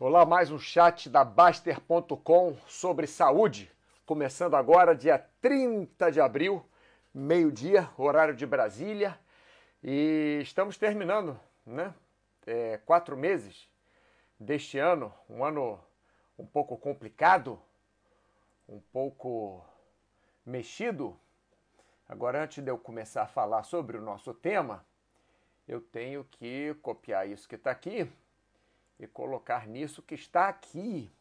Olá, mais um chat da Baster.com sobre saúde. Começando agora, dia 30 de abril, meio-dia, horário de Brasília. E estamos terminando, né? É, quatro meses deste ano, um ano um pouco complicado, um pouco mexido. Agora, antes de eu começar a falar sobre o nosso tema, eu tenho que copiar isso que está aqui e colocar nisso que está aqui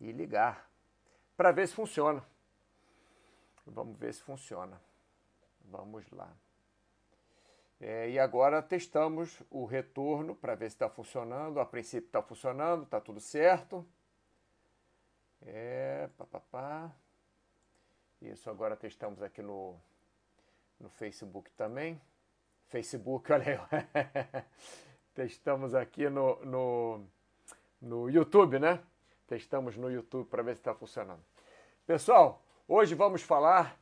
e ligar para ver se funciona. Vamos ver se funciona. Vamos lá. É, e agora testamos o retorno para ver se está funcionando. A princípio está funcionando, está tudo certo. É, papapá. Isso, agora testamos aqui no, no Facebook também. Facebook, olha aí. Testamos aqui no, no, no YouTube, né? Testamos no YouTube para ver se está funcionando. Pessoal, hoje vamos falar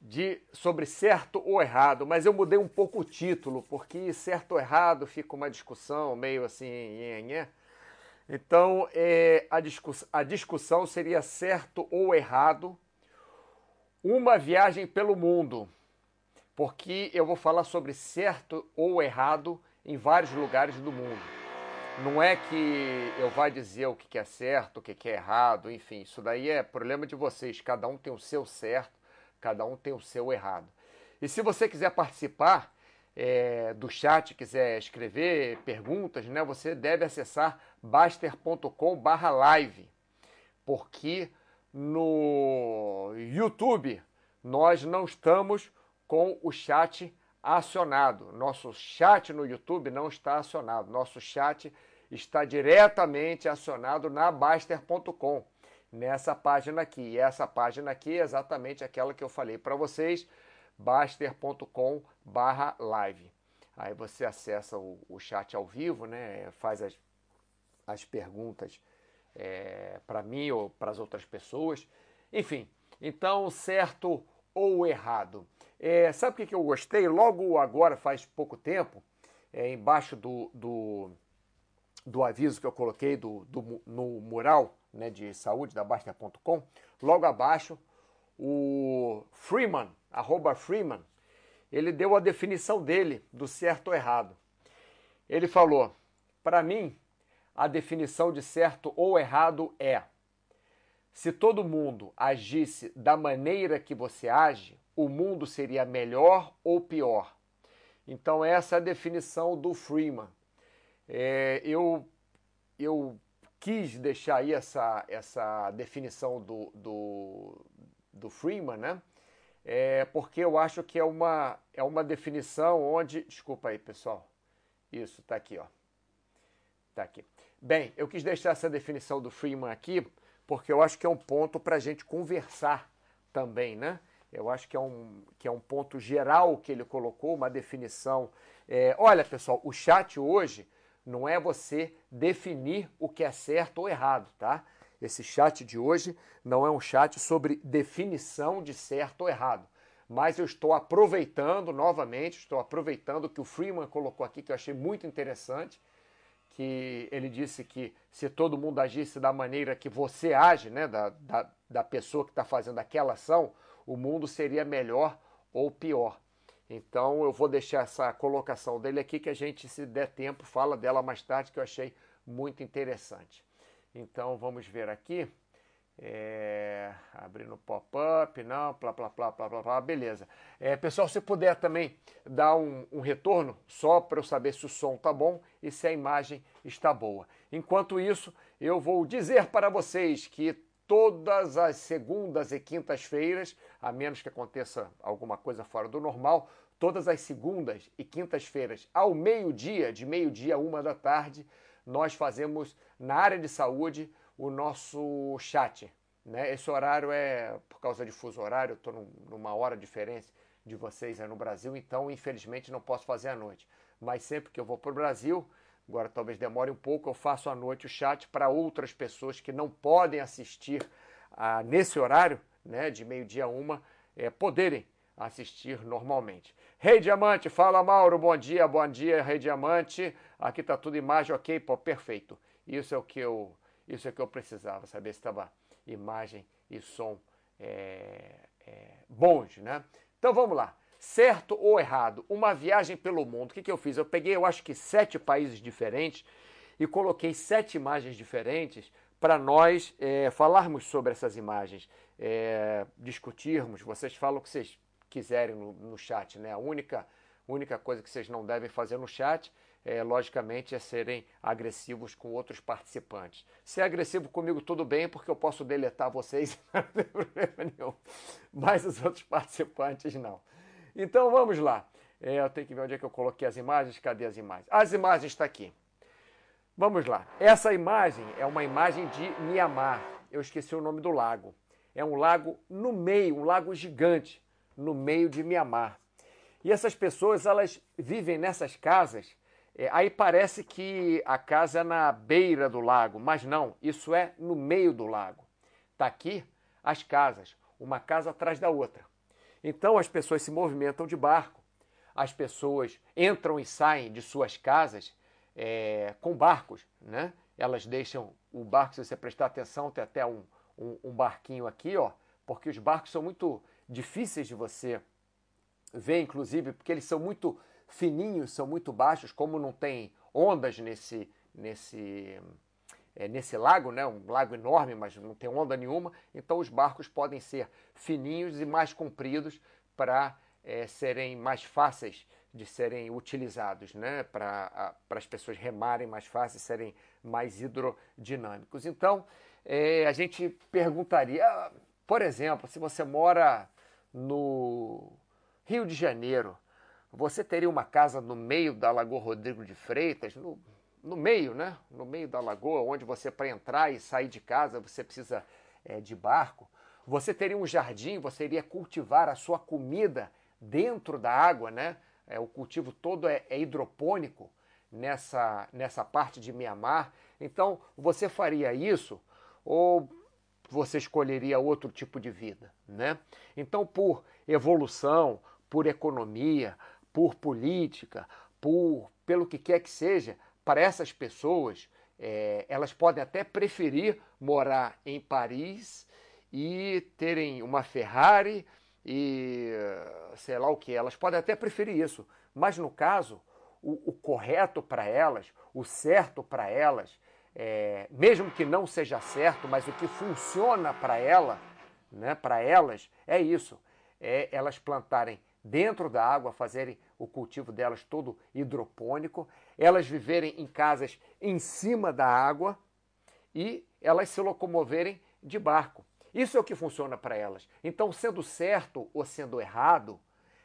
de sobre certo ou errado, mas eu mudei um pouco o título, porque certo ou errado fica uma discussão meio assim. Então, é, a, discuss, a discussão seria certo ou errado uma viagem pelo mundo, porque eu vou falar sobre certo ou errado em vários lugares do mundo. Não é que eu vá dizer o que é certo, o que é errado, enfim, isso daí é problema de vocês. Cada um tem o seu certo, cada um tem o seu errado. E se você quiser participar é, do chat, quiser escrever perguntas, né, você deve acessar baster.com/live, porque no YouTube nós não estamos com o chat acionado. Nosso chat no YouTube não está acionado. Nosso chat está diretamente acionado na Baster.com, nessa página aqui. E essa página aqui é exatamente aquela que eu falei para vocês, baster.com/live. Aí você acessa o, o, chat ao vivo, né? Faz as, as perguntas é, para mim ou para as outras pessoas. Enfim, então certo ou errado. É, sabe o que, eu gostei? Logo agora, faz pouco tempo, é, embaixo do, do, do, aviso que eu coloquei do, do, no mural né, de saúde da Basta.com, logo abaixo, o Freeman, arroba Freeman, ele deu a definição dele do certo ou errado. Ele falou: para mim, a definição de certo ou errado é: se todo mundo agisse da maneira que você age, o mundo seria melhor ou pior? Então, essa é a definição do Freeman. É, eu, eu quis deixar aí essa, essa definição do, do, do Freeman, né? É, porque eu acho que é uma, é uma definição onde. Desculpa aí, pessoal. Isso, tá aqui, ó. Tá aqui. Bem, eu quis deixar essa definição do Freeman aqui, porque eu acho que é um ponto para a gente conversar também, né? Eu acho que é um, que é um ponto geral que ele colocou, uma definição. É, olha, pessoal, o chat hoje não é você definir o que é certo ou errado, tá? Esse chat de hoje não é um chat sobre definição de certo ou errado. Mas eu estou aproveitando novamente, estou aproveitando o que o Freeman colocou aqui, que eu achei muito interessante, que ele disse que se todo mundo agisse da maneira que você age, né, da, da, da pessoa que está fazendo aquela ação, o mundo seria melhor ou pior. Então eu vou deixar essa colocação dele aqui que a gente, se der tempo, fala dela mais tarde, que eu achei muito interessante. Então vamos ver aqui. É, abrindo pop-up, não, plá, plá, plá, plá, plá, beleza. É, pessoal, se puder também dar um, um retorno, só para eu saber se o som tá bom e se a imagem está boa. Enquanto isso, eu vou dizer para vocês que todas as segundas e quintas-feiras, a menos que aconteça alguma coisa fora do normal, todas as segundas e quintas-feiras, ao meio-dia, de meio-dia a uma da tarde, nós fazemos na área de saúde o nosso chat. Né? Esse horário é por causa de fuso horário, estou numa hora diferente de vocês aí no Brasil, então infelizmente não posso fazer à noite. Mas sempre que eu vou para o Brasil, Agora talvez demore um pouco, eu faço à noite o chat para outras pessoas que não podem assistir ah, nesse horário, né, de meio-dia a uma, é, poderem assistir normalmente. Rei Diamante, fala Mauro, bom dia, bom dia, Rei Diamante. Aqui tá tudo imagem, ok, pô, perfeito. Isso é o que eu, isso é que eu precisava, saber se estava imagem e som é, é, bons, né? Então vamos lá. Certo ou errado? Uma viagem pelo mundo. O que, que eu fiz? Eu peguei, eu acho que sete países diferentes e coloquei sete imagens diferentes para nós é, falarmos sobre essas imagens, é, discutirmos. Vocês falam o que vocês quiserem no, no chat, né? A única, única coisa que vocês não devem fazer no chat é, logicamente, é serem agressivos com outros participantes. Se é agressivo comigo, tudo bem, porque eu posso deletar vocês, não tem problema nenhum. Mas os outros participantes, não. Então, vamos lá. É, eu tenho que ver onde é que eu coloquei as imagens. Cadê as imagens? As imagens estão aqui. Vamos lá. Essa imagem é uma imagem de Mianmar. Eu esqueci o nome do lago. É um lago no meio, um lago gigante, no meio de Mianmar. E essas pessoas, elas vivem nessas casas é, aí parece que a casa é na beira do lago, mas não, isso é no meio do lago. Está aqui as casas, uma casa atrás da outra. Então as pessoas se movimentam de barco, as pessoas entram e saem de suas casas é, com barcos, né? Elas deixam o barco, se você prestar atenção, tem até um, um, um barquinho aqui, ó, porque os barcos são muito difíceis de você ver, inclusive, porque eles são muito fininhos, são muito baixos, como não tem ondas nesse, nesse, é, nesse lago, né? um lago enorme, mas não tem onda nenhuma, então os barcos podem ser fininhos e mais compridos para é, serem mais fáceis de serem utilizados, né? para as pessoas remarem mais fácil, serem mais hidrodinâmicos. Então, é, a gente perguntaria, por exemplo, se você mora no Rio de Janeiro, você teria uma casa no meio da Lagoa Rodrigo de Freitas, no, no meio, né? No meio da lagoa, onde você, para entrar e sair de casa, você precisa é, de barco. Você teria um jardim, você iria cultivar a sua comida dentro da água, né? É, o cultivo todo é, é hidropônico nessa, nessa parte de Mianmar. Então, você faria isso ou você escolheria outro tipo de vida, né? Então, por evolução, por economia, por política, por pelo que quer que seja, para essas pessoas, é, elas podem até preferir morar em Paris e terem uma Ferrari e sei lá o que. Elas podem até preferir isso, mas no caso, o, o correto para elas, o certo para elas, é, mesmo que não seja certo, mas o que funciona para ela, né, para elas, é isso: é elas plantarem dentro da água, fazerem o cultivo delas todo hidropônico, elas viverem em casas em cima da água e elas se locomoverem de barco. Isso é o que funciona para elas. Então, sendo certo ou sendo errado,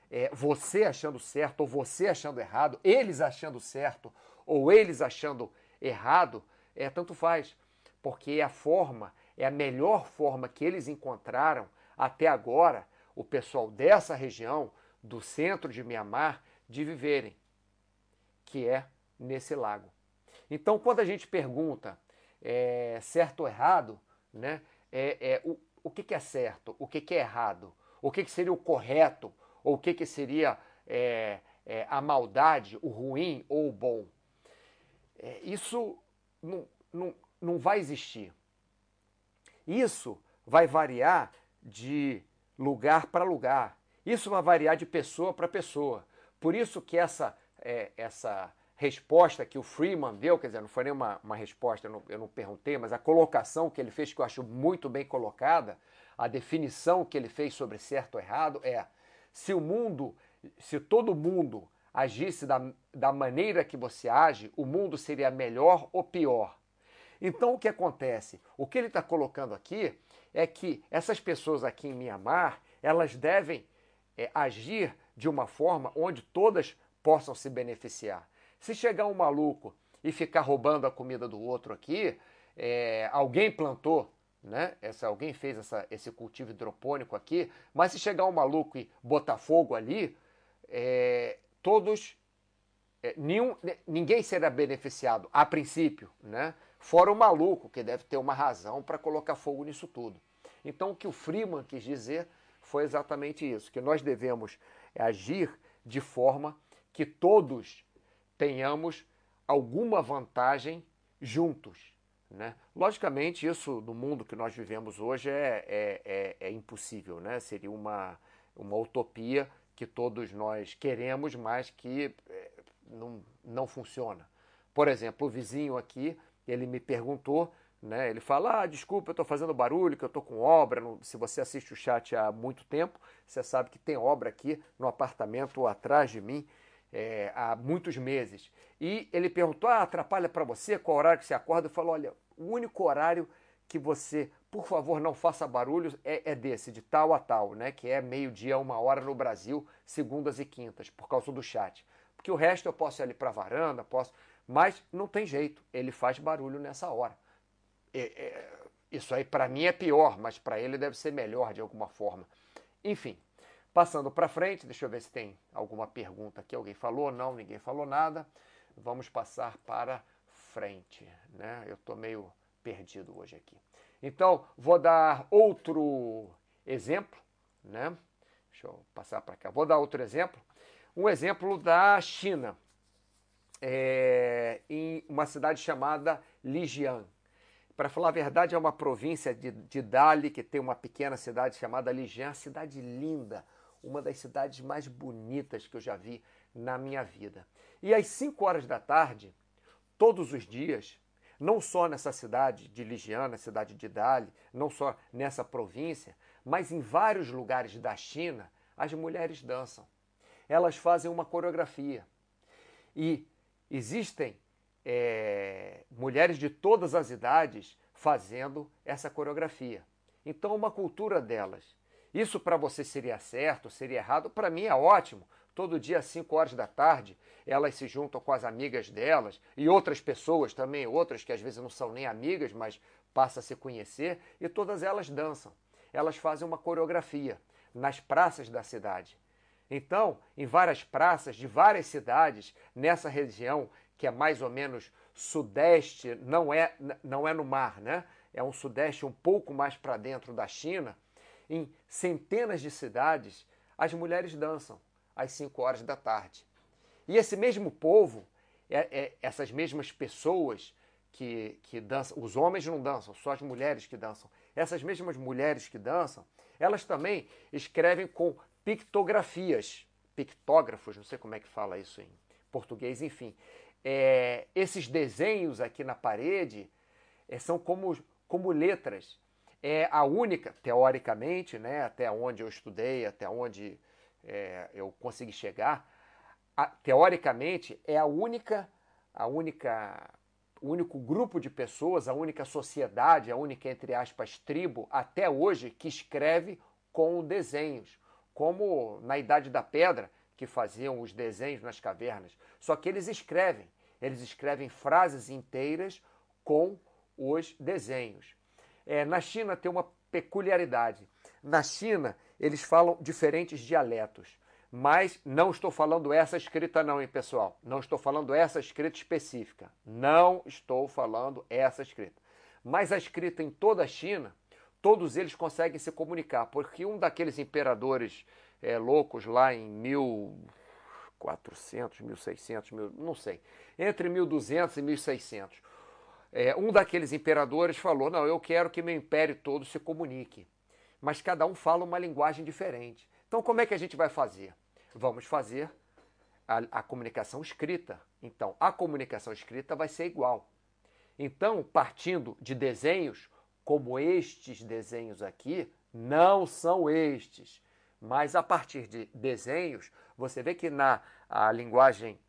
é, você achando certo ou você achando errado, eles achando certo ou eles achando errado, é tanto faz, porque é a forma, é a melhor forma que eles encontraram até agora, o pessoal dessa região, do centro de Mianmar de viverem, que é nesse lago. Então, quando a gente pergunta é, certo ou errado, né, é, é o, o que, que, é certo, o que, que é errado, o que, que, seria o correto, ou o que, seria é, é a maldade, o ruim ou o bom. É, isso não, não, não vai existir. Isso vai variar de lugar para lugar. Isso vai variar de pessoa para pessoa. Por isso que essa, é, essa resposta que o Freeman deu, quer dizer, não foi nem uma, uma resposta, eu não, eu não perguntei, mas a colocação que ele fez, que eu acho muito bem colocada, a definição que ele fez sobre certo ou errado é: se o mundo, se todo mundo agisse da, da maneira que você age, o mundo seria melhor ou pior. Então o que acontece? O que ele está colocando aqui é que essas pessoas aqui em Mianmar, elas devem é, agir de uma forma onde todas possam se beneficiar. Se chegar um maluco e ficar roubando a comida do outro aqui, é, alguém plantou, né? Essa, alguém fez essa, esse cultivo hidropônico aqui, mas se chegar um maluco e botar fogo ali, é, todos, é, nenhum, ninguém será beneficiado a princípio, né? Fora o maluco, que deve ter uma razão para colocar fogo nisso tudo. Então, o que o Freeman quis dizer foi exatamente isso, que nós devemos agir de forma que todos tenhamos alguma vantagem juntos. Né? Logicamente, isso no mundo que nós vivemos hoje é, é, é, é impossível, né? seria uma, uma utopia que todos nós queremos, mas que é, não, não funciona. Por exemplo, o vizinho aqui, ele me perguntou, né? Ele fala: ah, desculpa, eu estou fazendo barulho, que eu estou com obra. Se você assiste o chat há muito tempo, você sabe que tem obra aqui no apartamento atrás de mim é, há muitos meses. E ele perguntou: ah, atrapalha para você? Qual horário que você acorda? Eu falo: olha, o único horário que você, por favor, não faça barulho é, é desse, de tal a tal, né? Que é meio-dia, uma hora no Brasil, segundas e quintas, por causa do chat. Porque o resto eu posso ir ali para varanda, posso. Mas não tem jeito, ele faz barulho nessa hora. É, é, isso aí para mim é pior, mas para ele deve ser melhor de alguma forma. Enfim, passando para frente, deixa eu ver se tem alguma pergunta aqui. Alguém falou? Não, ninguém falou nada. Vamos passar para frente, né? Eu estou meio perdido hoje aqui. Então, vou dar outro exemplo, né? Deixa eu passar para cá. Vou dar outro exemplo. Um exemplo da China, é, em uma cidade chamada Lijiang. Para falar a verdade, é uma província de, de Dali, que tem uma pequena cidade chamada Lijiang, cidade linda, uma das cidades mais bonitas que eu já vi na minha vida. E às 5 horas da tarde, todos os dias, não só nessa cidade de Lijiang, na cidade de Dali, não só nessa província, mas em vários lugares da China, as mulheres dançam elas fazem uma coreografia. E existem é, mulheres de todas as idades fazendo essa coreografia. Então, uma cultura delas. Isso para você seria certo, seria errado? Para mim é ótimo. Todo dia às 5 horas da tarde, elas se juntam com as amigas delas e outras pessoas também, outras que às vezes não são nem amigas, mas passam a se conhecer, e todas elas dançam. Elas fazem uma coreografia nas praças da cidade. Então, em várias praças de várias cidades, nessa região que é mais ou menos sudeste, não é, não é no mar, né? É um sudeste um pouco mais para dentro da China. Em centenas de cidades, as mulheres dançam às 5 horas da tarde. E esse mesmo povo, é, é, essas mesmas pessoas que, que dançam, os homens não dançam, só as mulheres que dançam. Essas mesmas mulheres que dançam, elas também escrevem com pictografias, pictógrafos, não sei como é que fala isso em português, enfim. É, esses desenhos aqui na parede é, são como, como letras. É a única, teoricamente, né, até onde eu estudei, até onde é, eu consegui chegar, a, teoricamente é a única, a única, o único grupo de pessoas, a única sociedade, a única entre aspas tribo até hoje que escreve com desenhos como na Idade da Pedra, que faziam os desenhos nas cavernas. Só que eles escrevem, eles escrevem frases inteiras com os desenhos. É, na China tem uma peculiaridade. Na China, eles falam diferentes dialetos. Mas não estou falando essa escrita, não, hein, pessoal? Não estou falando essa escrita específica. Não estou falando essa escrita. Mas a escrita em toda a China todos eles conseguem se comunicar, porque um daqueles imperadores é, loucos lá em 1400, 1600, mil, não sei, entre 1200 e 1600, é, um daqueles imperadores falou: Não, eu quero que meu império todo se comunique. Mas cada um fala uma linguagem diferente. Então, como é que a gente vai fazer? Vamos fazer a, a comunicação escrita. Então, a comunicação escrita vai ser igual. Então, partindo de desenhos, como estes desenhos aqui, não são estes. Mas a partir de desenhos, você vê que na linguagem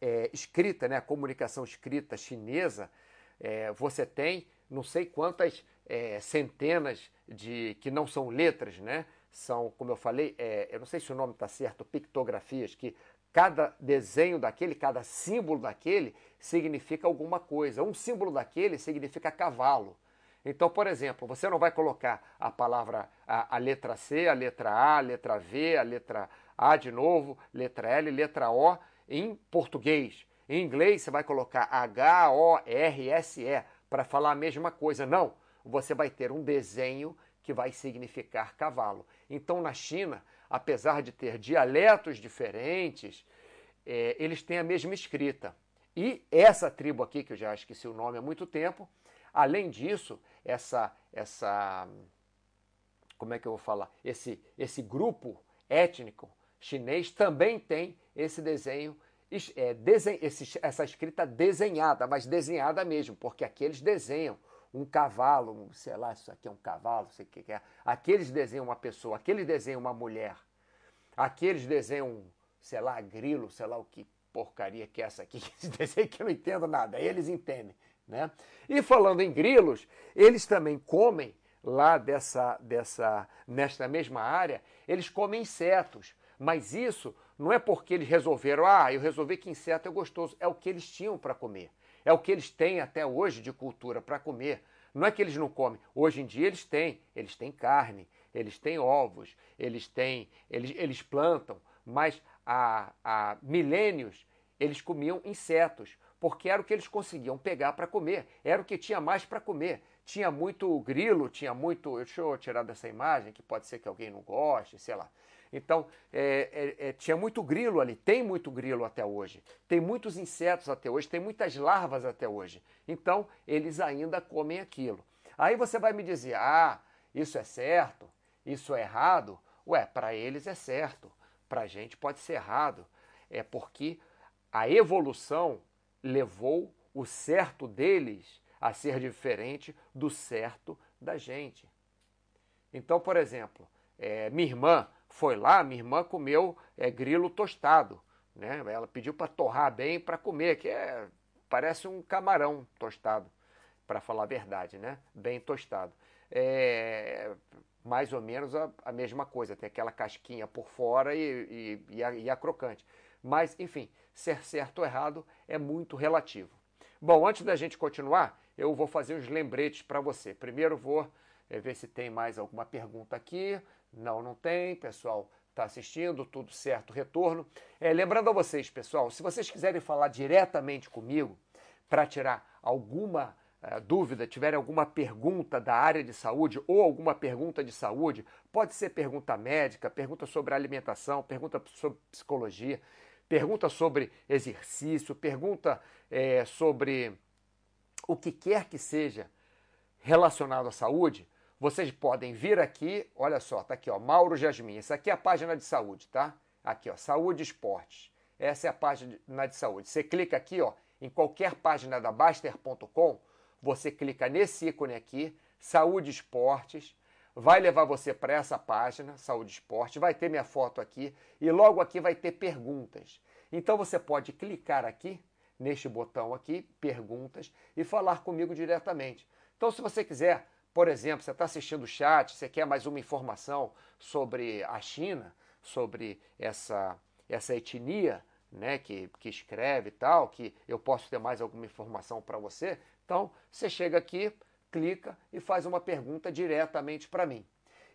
é, escrita, né, a comunicação escrita chinesa, é, você tem não sei quantas é, centenas de que não são letras, né? São, como eu falei, é, eu não sei se o nome está certo, pictografias, que cada desenho daquele, cada símbolo daquele significa alguma coisa. Um símbolo daquele significa cavalo. Então, por exemplo, você não vai colocar a palavra, a, a, letra C, a letra A, a letra V, a letra A de novo, letra L, letra O em português. Em inglês, você vai colocar H-O-R-S-E para falar a mesma coisa. Não, você vai ter um desenho que vai significar cavalo. Então, na China, apesar de ter dialetos diferentes, é, eles têm a mesma escrita. E essa tribo aqui, que eu já esqueci o nome há muito tempo, além disso, essa, essa como é que eu vou falar? Esse, esse grupo étnico chinês também tem esse desenho, é, desen, esse, essa escrita desenhada, mas desenhada mesmo, porque aqui eles desenham um cavalo, sei lá, isso aqui é um cavalo, sei o que é. Aqueles desenham uma pessoa, aqueles desenham uma mulher, aqueles desenham, sei lá, grilo, sei lá o que porcaria que é essa aqui, desenho que eu não entendo nada, eles entendem. Né? E falando em grilos, eles também comem lá dessa, dessa, nesta mesma área, eles comem insetos. Mas isso não é porque eles resolveram, ah, eu resolvi que inseto é gostoso, é o que eles tinham para comer. É o que eles têm até hoje de cultura para comer. Não é que eles não comem. Hoje em dia eles têm. Eles têm carne, eles têm ovos, eles têm, eles, eles plantam, mas há, há milênios eles comiam insetos, porque era o que eles conseguiam pegar para comer, era o que tinha mais para comer. Tinha muito grilo, tinha muito. Deixa eu tirar dessa imagem, que pode ser que alguém não goste, sei lá. Então, é, é, é, tinha muito grilo ali, tem muito grilo até hoje, tem muitos insetos até hoje, tem muitas larvas até hoje. Então, eles ainda comem aquilo. Aí você vai me dizer, ah, isso é certo, isso é errado. Ué, para eles é certo, para a gente pode ser errado. É porque a evolução levou o certo deles a ser diferente do certo da gente. Então, por exemplo, é, minha irmã foi lá, minha irmã comeu é, grilo tostado. Né? Ela pediu para torrar bem para comer, que é, parece um camarão tostado, para falar a verdade, né? bem tostado. É mais ou menos a, a, mesma coisa, tem aquela casquinha por fora e, e, e, a, e a crocante. Mas, enfim, ser certo ou errado é muito relativo. Bom, antes da gente continuar, eu vou fazer uns lembretes para você. Primeiro vou é, ver se tem mais alguma pergunta aqui. Não, não tem. Pessoal, está assistindo, tudo certo, retorno. É, lembrando a vocês, pessoal, se vocês quiserem falar diretamente comigo para tirar alguma uh, dúvida, tiverem alguma pergunta da área de saúde ou alguma pergunta de saúde, pode ser pergunta médica, pergunta sobre alimentação, pergunta sobre psicologia, pergunta sobre exercício, pergunta é, sobre o que quer que seja relacionado à saúde, vocês podem vir aqui, olha só, tá aqui, ó, Mauro Jasmin. Essa aqui é a página de saúde, tá? Aqui, ó, Saúde Esportes. Essa é a página de saúde. Você clica aqui, ó, em qualquer página da Baster.com, você clica nesse ícone aqui, Saúde Esportes, vai levar você para essa página, Saúde Esporte, vai ter minha foto aqui e logo aqui vai ter perguntas. Então você pode clicar aqui, neste botão aqui, perguntas, e falar comigo diretamente. Então, se você quiser por exemplo, você está assistindo o chat, você quer mais uma informação sobre a China, sobre essa, essa etnia né, que, que escreve e tal, que eu posso ter mais alguma informação para você. Então, você chega aqui, clica e faz uma pergunta diretamente para mim.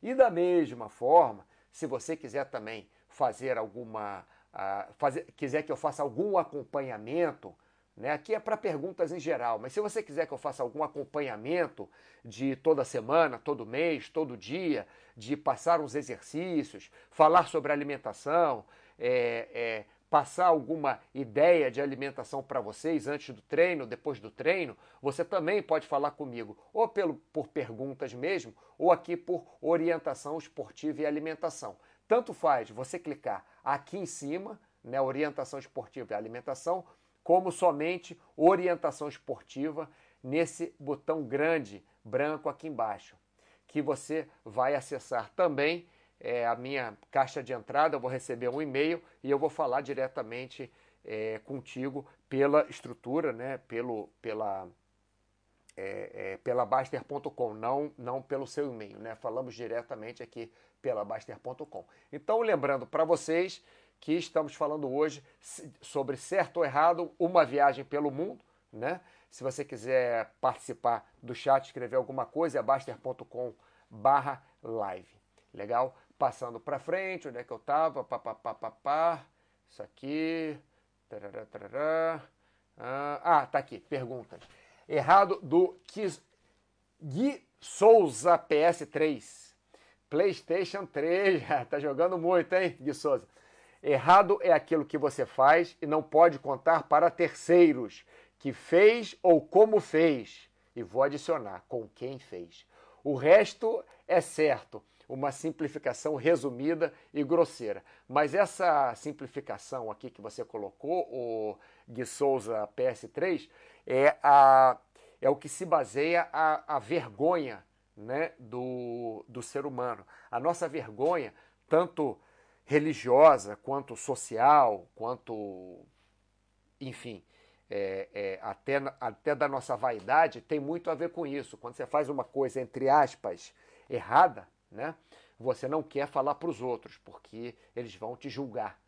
E da mesma forma, se você quiser também fazer alguma. Uh, fazer, quiser que eu faça algum acompanhamento né? Aqui é para perguntas em geral, mas se você quiser que eu faça algum acompanhamento de toda semana, todo mês, todo dia, de passar uns exercícios, falar sobre alimentação, é, é, passar alguma ideia de alimentação para vocês antes do treino, depois do treino, você também pode falar comigo, ou pelo, por perguntas mesmo, ou aqui por orientação esportiva e alimentação. Tanto faz você clicar aqui em cima, né, orientação esportiva e alimentação, como somente orientação esportiva nesse botão grande branco aqui embaixo, que você vai acessar também é, a minha caixa de entrada, eu vou receber um e-mail e eu vou falar diretamente é, contigo pela estrutura, né, pelo, pela, é, é, pela Baster.com, não, não pelo seu e-mail, né? Falamos diretamente aqui pela Baster.com. Então, lembrando para vocês que estamos falando hoje sobre certo ou errado, uma viagem pelo mundo, né? Se você quiser participar do chat, escrever alguma coisa, é baster.com barra live. Legal? Passando para frente, onde é que eu tava? Pá, pá, pá, pá, pá. Isso aqui. Tarará, tarará. Ah, tá aqui. Perguntas. Errado do Kiz, Gui Souza PS3. PlayStation 3, tá jogando muito, hein, Gui Souza? Errado é aquilo que você faz e não pode contar para terceiros que fez ou como fez. E vou adicionar com quem fez. O resto é certo, uma simplificação resumida e grosseira. Mas essa simplificação aqui que você colocou, o Gui Souza PS3, é, a, é o que se baseia a, a vergonha né, do, do ser humano. A nossa vergonha, tanto religiosa, quanto social, quanto, enfim, é, é, até, até da nossa vaidade, tem muito a ver com isso. Quando você faz uma coisa, entre aspas, errada, né, você não quer falar para os outros, porque eles vão te julgar.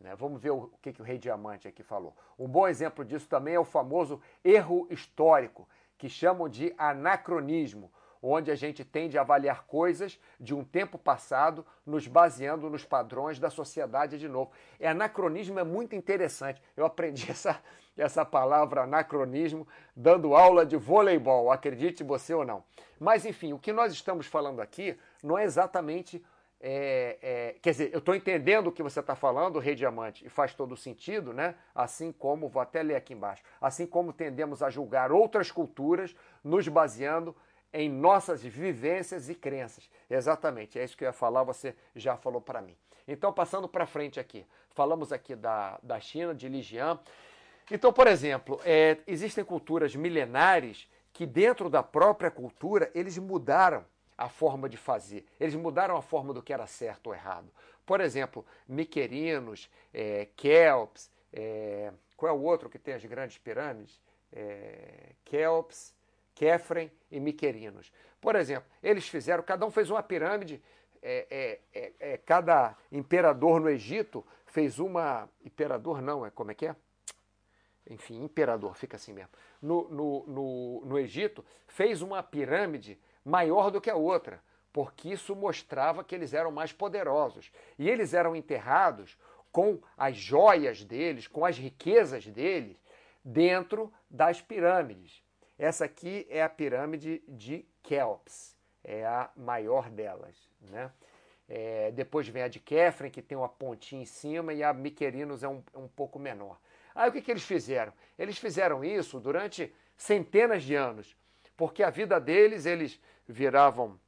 Né? Vamos ver o que, que o Rei Diamante aqui falou. Um bom exemplo disso também é o famoso erro histórico, que chamam de anacronismo, onde a gente tende a avaliar coisas de um tempo passado, nos baseando nos padrões da sociedade de novo. E anacronismo é muito interessante. Eu aprendi essa, essa palavra anacronismo dando aula de voleibol, acredite você ou não. Mas enfim, o que nós estamos falando aqui não é exatamente é, é, quer dizer, eu estou entendendo o que você está falando, Rei Diamante, e faz todo sentido, né? Assim como, vou até ler aqui embaixo, assim como tendemos a julgar outras culturas, nos baseando em nossas vivências e crenças. Exatamente, é isso que eu ia falar, você já falou para mim. Então, passando para frente aqui, falamos aqui da, da China, de Lijian. Então, por exemplo, é, existem culturas milenares que dentro da própria cultura eles mudaram a forma de fazer. Eles mudaram a forma do que era certo ou errado. Por exemplo, miquerinos, é, kelps, é, qual é o outro que tem as grandes pirâmides? É, kelps, Kefren e miquerinos. Por exemplo, eles fizeram, cada um fez uma pirâmide, é, é, é, é, cada imperador no Egito fez uma. Imperador não, é como é que é? Enfim, imperador, fica assim mesmo. No, no, no, no Egito, fez uma pirâmide maior do que a outra, porque isso mostrava que eles eram mais poderosos. E eles eram enterrados com as joias deles, com as riquezas deles, dentro das pirâmides. Essa aqui é a pirâmide de Kelps, é a maior delas. Né? É, depois vem a de Kefren, que tem uma pontinha em cima, e a Miquerinos é um, um pouco menor. Aí o que, que eles fizeram? Eles fizeram isso durante centenas de anos, porque a vida deles, eles viravam.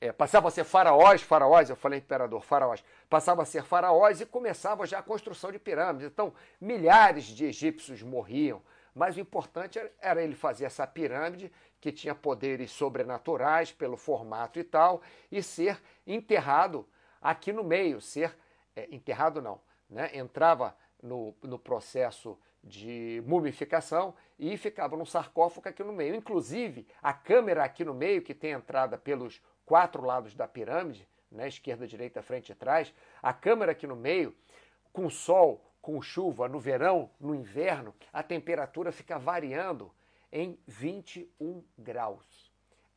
É, passavam a ser faraós, faraós, eu falei imperador, faraós, passavam a ser faraós e começava já a construção de pirâmides. Então, milhares de egípcios morriam, mas o importante era ele fazer essa pirâmide que tinha poderes sobrenaturais pelo formato e tal, e ser enterrado aqui no meio, ser é, enterrado não, né? entrava no, no processo de mumificação e ficava num sarcófago aqui no meio. Inclusive, a câmera aqui no meio, que tem entrada pelos quatro lados da pirâmide, né, esquerda, direita, frente e trás, a câmera aqui no meio, com sol, com chuva, no verão, no inverno, a temperatura fica variando em 21 graus.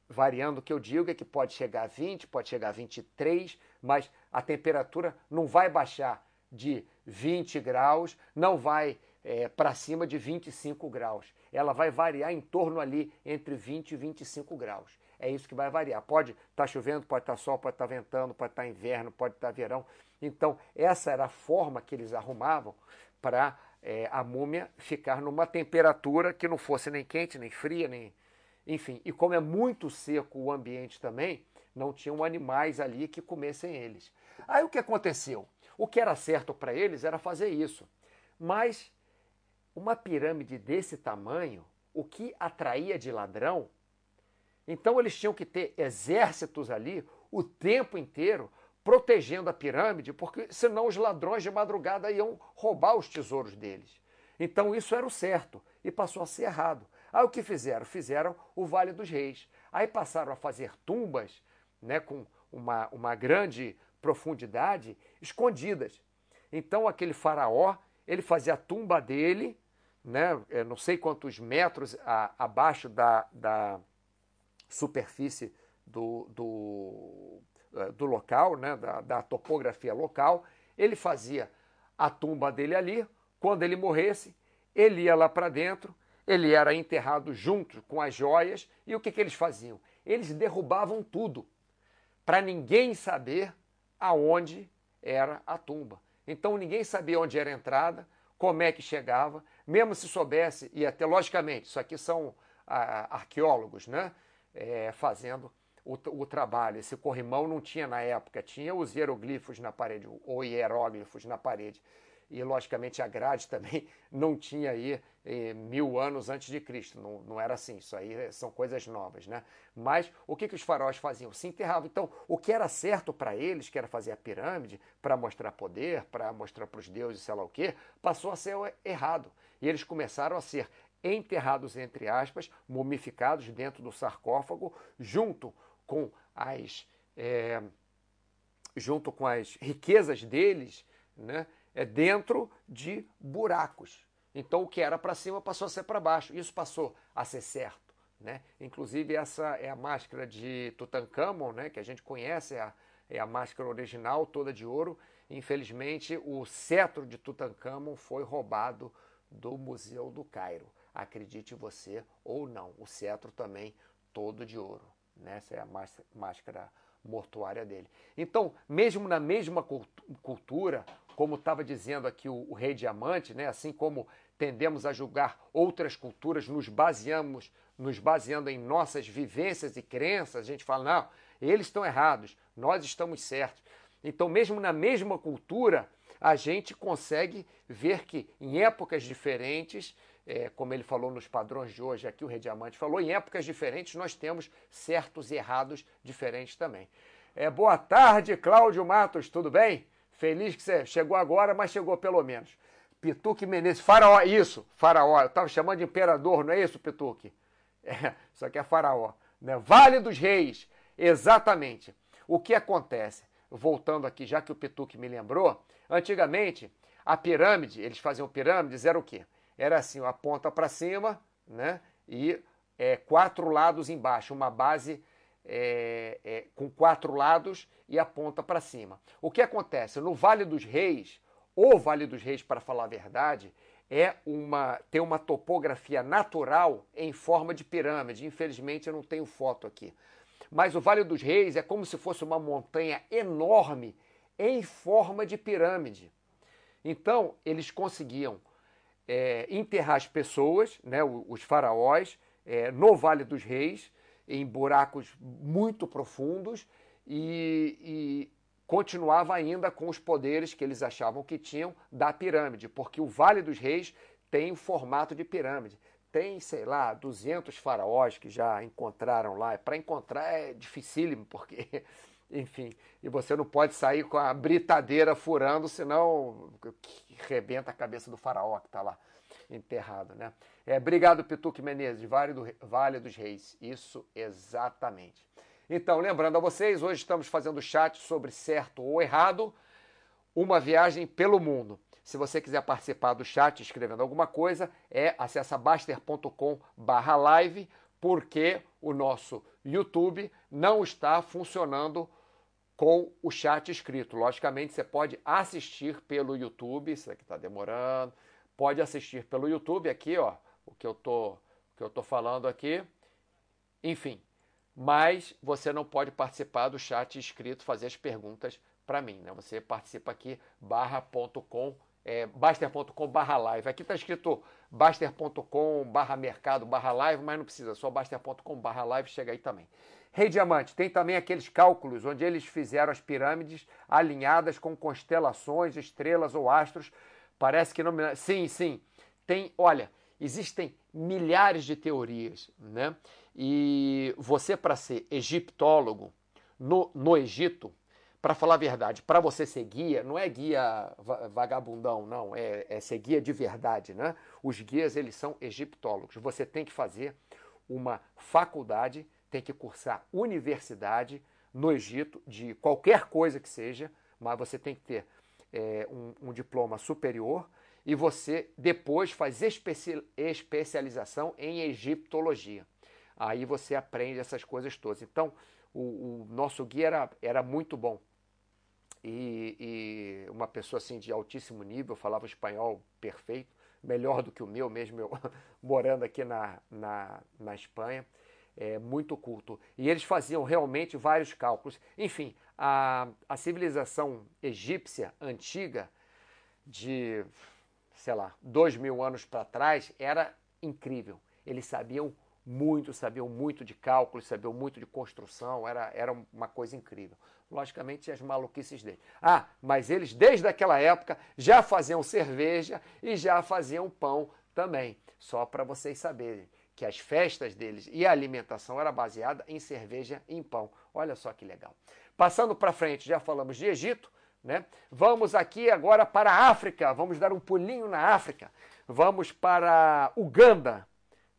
Variando, o que eu digo é que pode chegar a 20, pode chegar a 23, mas a temperatura não vai baixar de 20 graus, não vai é, para cima de 25 graus. Ela vai variar em torno ali entre 20 e 25 graus. É isso que vai variar. Pode estar tá chovendo, pode estar tá sol, pode estar tá ventando, pode estar tá inverno, pode estar tá verão. Então, essa era a forma que eles arrumavam para é, a múmia ficar numa temperatura que não fosse nem quente, nem fria, nem. Enfim, e como é muito seco o ambiente também, não tinham animais ali que comessem eles. Aí o que aconteceu? O que era certo para eles era fazer isso. Mas uma pirâmide desse tamanho, o que atraía de ladrão? Então eles tinham que ter exércitos ali o tempo inteiro protegendo a pirâmide, porque senão os ladrões de madrugada iam roubar os tesouros deles. Então isso era o certo e passou a ser errado. Aí o que fizeram? Fizeram o Vale dos Reis. Aí passaram a fazer tumbas né, com uma, uma grande profundidade escondidas. Então aquele faraó, ele fazia a tumba dele, né, é, não sei quantos metros a, abaixo da, da superfície do, do, é, do local, né, da, da topografia local. Ele fazia a tumba dele ali. Quando ele morresse, ele ia lá para dentro, ele era enterrado junto com as joias e o que, que eles faziam? Eles derrubavam tudo para ninguém saber aonde era a tumba. Então ninguém sabia onde era a entrada, como é que chegava, mesmo se soubesse, e até logicamente, isso aqui são a, arqueólogos, né? É, fazendo o, o, trabalho. Esse corrimão não tinha na época, tinha os hieroglifos na parede, ou hieróglifos na parede e logicamente a grade também não tinha aí eh, mil anos antes de Cristo, não, não era assim, isso aí são coisas novas, né? Mas o que, que os faraós faziam? Se enterravam. Então, o que era certo para eles, que era fazer a pirâmide, para mostrar poder, para mostrar para os deuses, sei lá o quê, passou a ser errado. E eles começaram a ser enterrados, entre aspas, mumificados dentro do sarcófago, junto com as, é, junto com as riquezas deles, né? é dentro de buracos. Então o que era para cima passou a ser para baixo. Isso passou a ser certo. Né? Inclusive essa é a máscara de Tutankhamon, né? que a gente conhece, é a, é a máscara original toda de ouro. Infelizmente o cetro de Tutankhamon foi roubado do Museu do Cairo. Acredite você ou não, o cetro também todo de ouro. Né? Essa é a máscara mortuária dele. Então, mesmo na mesma cultura, como estava dizendo aqui o, o, rei diamante, né? assim como tendemos a julgar outras culturas, nos baseamos, nos baseando em nossas vivências e crenças, a gente fala, não, eles estão errados, nós estamos certos. Então, mesmo na mesma cultura, a gente consegue ver que em épocas diferentes, é, como ele falou nos padrões de hoje, aqui o Rei Diamante falou, em épocas diferentes nós temos certos e errados diferentes também. É, boa tarde, Cláudio Matos, tudo bem? Feliz que você chegou agora, mas chegou pelo menos. Pituque Menezes, faraó, isso, faraó, eu estava chamando de imperador, não é isso, Pituque? É, isso aqui é faraó. Né? Vale dos Reis, exatamente. O que acontece? Voltando aqui, já que o Pituque me lembrou, antigamente a pirâmide, eles faziam pirâmides, era o quê? Era assim, a ponta para cima, né? E é, quatro lados embaixo, uma base é, é, com quatro lados e a ponta para cima. O que acontece? No Vale dos Reis, o Vale dos Reis, para falar a verdade, é uma tem uma topografia natural em forma de pirâmide. Infelizmente eu não tenho foto aqui. Mas o Vale dos Reis é como se fosse uma montanha enorme em forma de pirâmide. Então eles conseguiam é, enterrar as pessoas, né, os faraós, é, no Vale dos Reis em buracos muito profundos e, e continuava ainda com os poderes que eles achavam que tinham da pirâmide, porque o Vale dos Reis tem o formato de pirâmide. Tem, sei lá, 200 faraós que já encontraram lá. Para encontrar é dificílimo, porque, enfim, e você não pode sair com a britadeira furando, senão rebenta a cabeça do faraó que está lá enterrado, né? É, obrigado, Pituque Menezes, vale, do, vale dos Reis. Isso exatamente. Então, lembrando a vocês, hoje estamos fazendo chat sobre certo ou errado, uma viagem pelo mundo. Se você quiser participar do chat escrevendo alguma coisa, é acessa baster.com barra live, porque o nosso YouTube não está funcionando com o chat escrito. Logicamente, você pode assistir pelo YouTube, isso aqui está demorando, pode assistir pelo YouTube aqui, ó, o que eu tô, o que eu tô falando aqui. Enfim, mas você não pode participar do chat escrito, fazer as perguntas para mim, né? Você participa aqui barra.com é, baster.com barra live. Aqui está escrito baster.com barra mercado barra live, mas não precisa, só baster.com barra live chega aí também. Rei Diamante, tem também aqueles cálculos onde eles fizeram as pirâmides alinhadas com constelações, estrelas ou astros. Parece que não. Sim, sim. Tem, olha, Existem milhares de teorias, né? E você, para ser egiptólogo no, no Egito, para falar a verdade, para você ser guia, não é guia vagabundão, não, é, é ser guia de verdade, né? Os guias, eles são egiptólogos. Você tem que fazer uma faculdade, tem que cursar universidade no Egito, de qualquer coisa que seja, mas você tem que ter é, um, um diploma superior e você depois faz especi especialização em egiptologia. Aí você aprende essas coisas todas. Então, o, o nosso guia era, era muito bom. E, e, uma pessoa assim de altíssimo nível, falava espanhol perfeito, melhor do que o meu, mesmo eu morando aqui na, na, na Espanha. É, muito culto. E eles faziam realmente vários cálculos. Enfim, a, a civilização egípcia antiga, de, sei lá, dois mil anos para trás, era incrível. Eles sabiam muito, sabiam muito de cálculos, sabiam muito de construção, era, era uma coisa incrível. Logicamente, as maluquices deles. Ah, mas eles, desde aquela época, já faziam cerveja e já faziam pão também. Só para vocês saberem que as festas deles e a alimentação era baseada em cerveja e em pão. Olha só que legal. Passando para frente, já falamos de Egito, né? Vamos aqui agora para a África, vamos dar um pulinho na África. Vamos para Uganda,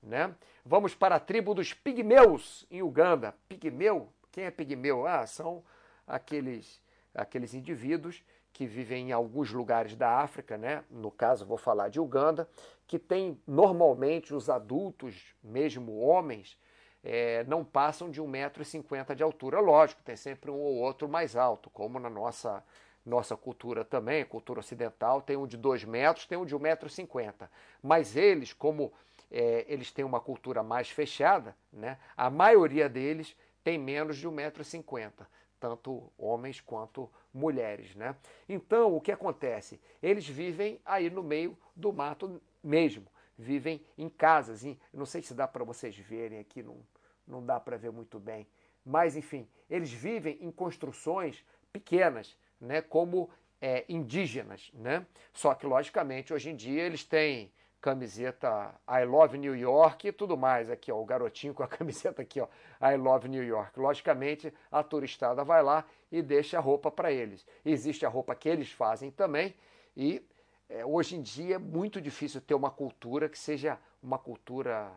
né? Vamos para a tribo dos pigmeus em Uganda. Pigmeu? Quem é pigmeu? Ah, são aqueles, aqueles indivíduos que vivem em alguns lugares da África, né? no caso vou falar de Uganda, que tem normalmente os adultos, mesmo homens, é, não passam de 1,50m de altura. Lógico, tem sempre um ou outro mais alto, como na nossa, nossa cultura também, cultura ocidental, tem um de 2 metros, tem um de 1,50m. Mas eles, como é, eles têm uma cultura mais fechada, né? a maioria deles tem menos de 1,50m tanto homens quanto mulheres, né? Então, o que acontece? Eles vivem aí no meio do mato mesmo, vivem em casas, em, não sei se dá para vocês verem aqui, não, não dá para ver muito bem, mas enfim, eles vivem em construções pequenas, né, como é, indígenas, né? Só que, logicamente, hoje em dia eles têm camiseta I Love New York e tudo mais. Aqui, ó, o garotinho com a camiseta aqui, ó, I Love New York. Logicamente, a turistada vai lá e deixa a roupa para eles. Existe a roupa que eles fazem também e é, hoje em dia é muito difícil ter uma cultura que seja uma cultura,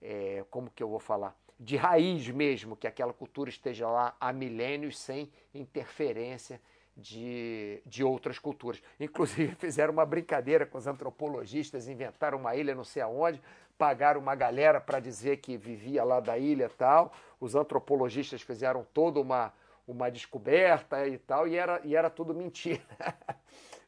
é, como que eu vou falar, de raiz mesmo, que aquela cultura esteja lá há milênios sem interferência de, de outras culturas. Inclusive fizeram uma brincadeira com os antropologistas, inventaram uma ilha não sei aonde, pagaram uma galera para dizer que vivia lá da ilha tal. Os antropologistas fizeram toda uma, uma descoberta e tal, e era, e era tudo mentira.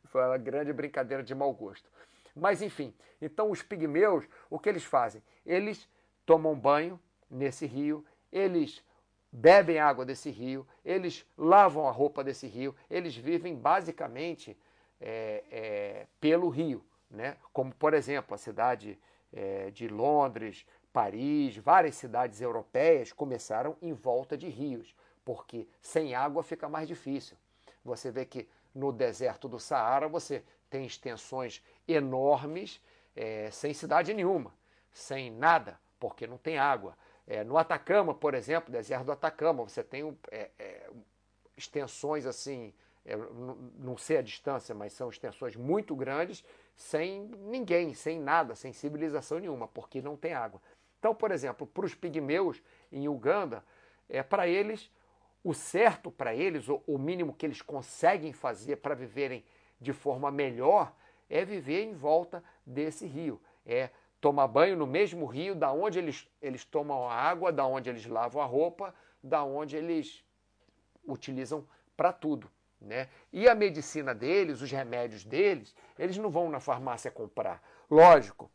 Foi uma grande brincadeira de mau gosto. Mas enfim, então os pigmeus, o que eles fazem? Eles tomam banho nesse rio, eles bebem água desse rio, eles lavam a roupa desse rio, eles vivem basicamente é, é, pelo rio, né? como por exemplo a cidade é, de Londres, Paris, várias cidades europeias começaram em volta de rios, porque sem água fica mais difícil. Você vê que no deserto do Saara você tem extensões enormes é, sem cidade nenhuma, sem nada, porque não tem água. É, no Atacama, por exemplo, deserto do Atacama, você tem é, é, extensões assim, é, não sei a distância, mas são extensões muito grandes, sem ninguém, sem nada, sem civilização nenhuma, porque não tem água. Então, por exemplo, para os pigmeus em Uganda, é para eles o certo para eles, o, o mínimo que eles conseguem fazer para viverem de forma melhor, é viver em volta desse rio. É tomar banho no mesmo rio da onde eles, eles tomam a água, da onde eles lavam a roupa, da onde eles utilizam para tudo. Né? E a medicina deles, os remédios deles, eles não vão na farmácia comprar. Lógico,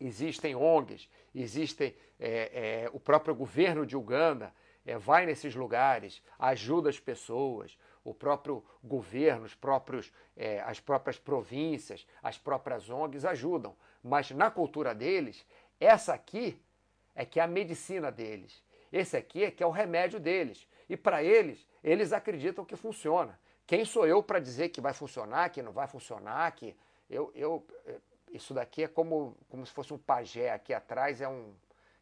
existem ONGs, existem é, é, o próprio governo de Uganda é, vai nesses lugares, ajuda as pessoas, o próprio governo, os próprios, é, as próprias províncias, as próprias ONGs ajudam. Mas na cultura deles, essa aqui é que é a medicina deles. Esse aqui é que é o remédio deles. E para eles, eles acreditam que funciona. Quem sou eu para dizer que vai funcionar, que não vai funcionar, que eu, eu isso daqui é como, como se fosse um pajé aqui atrás é um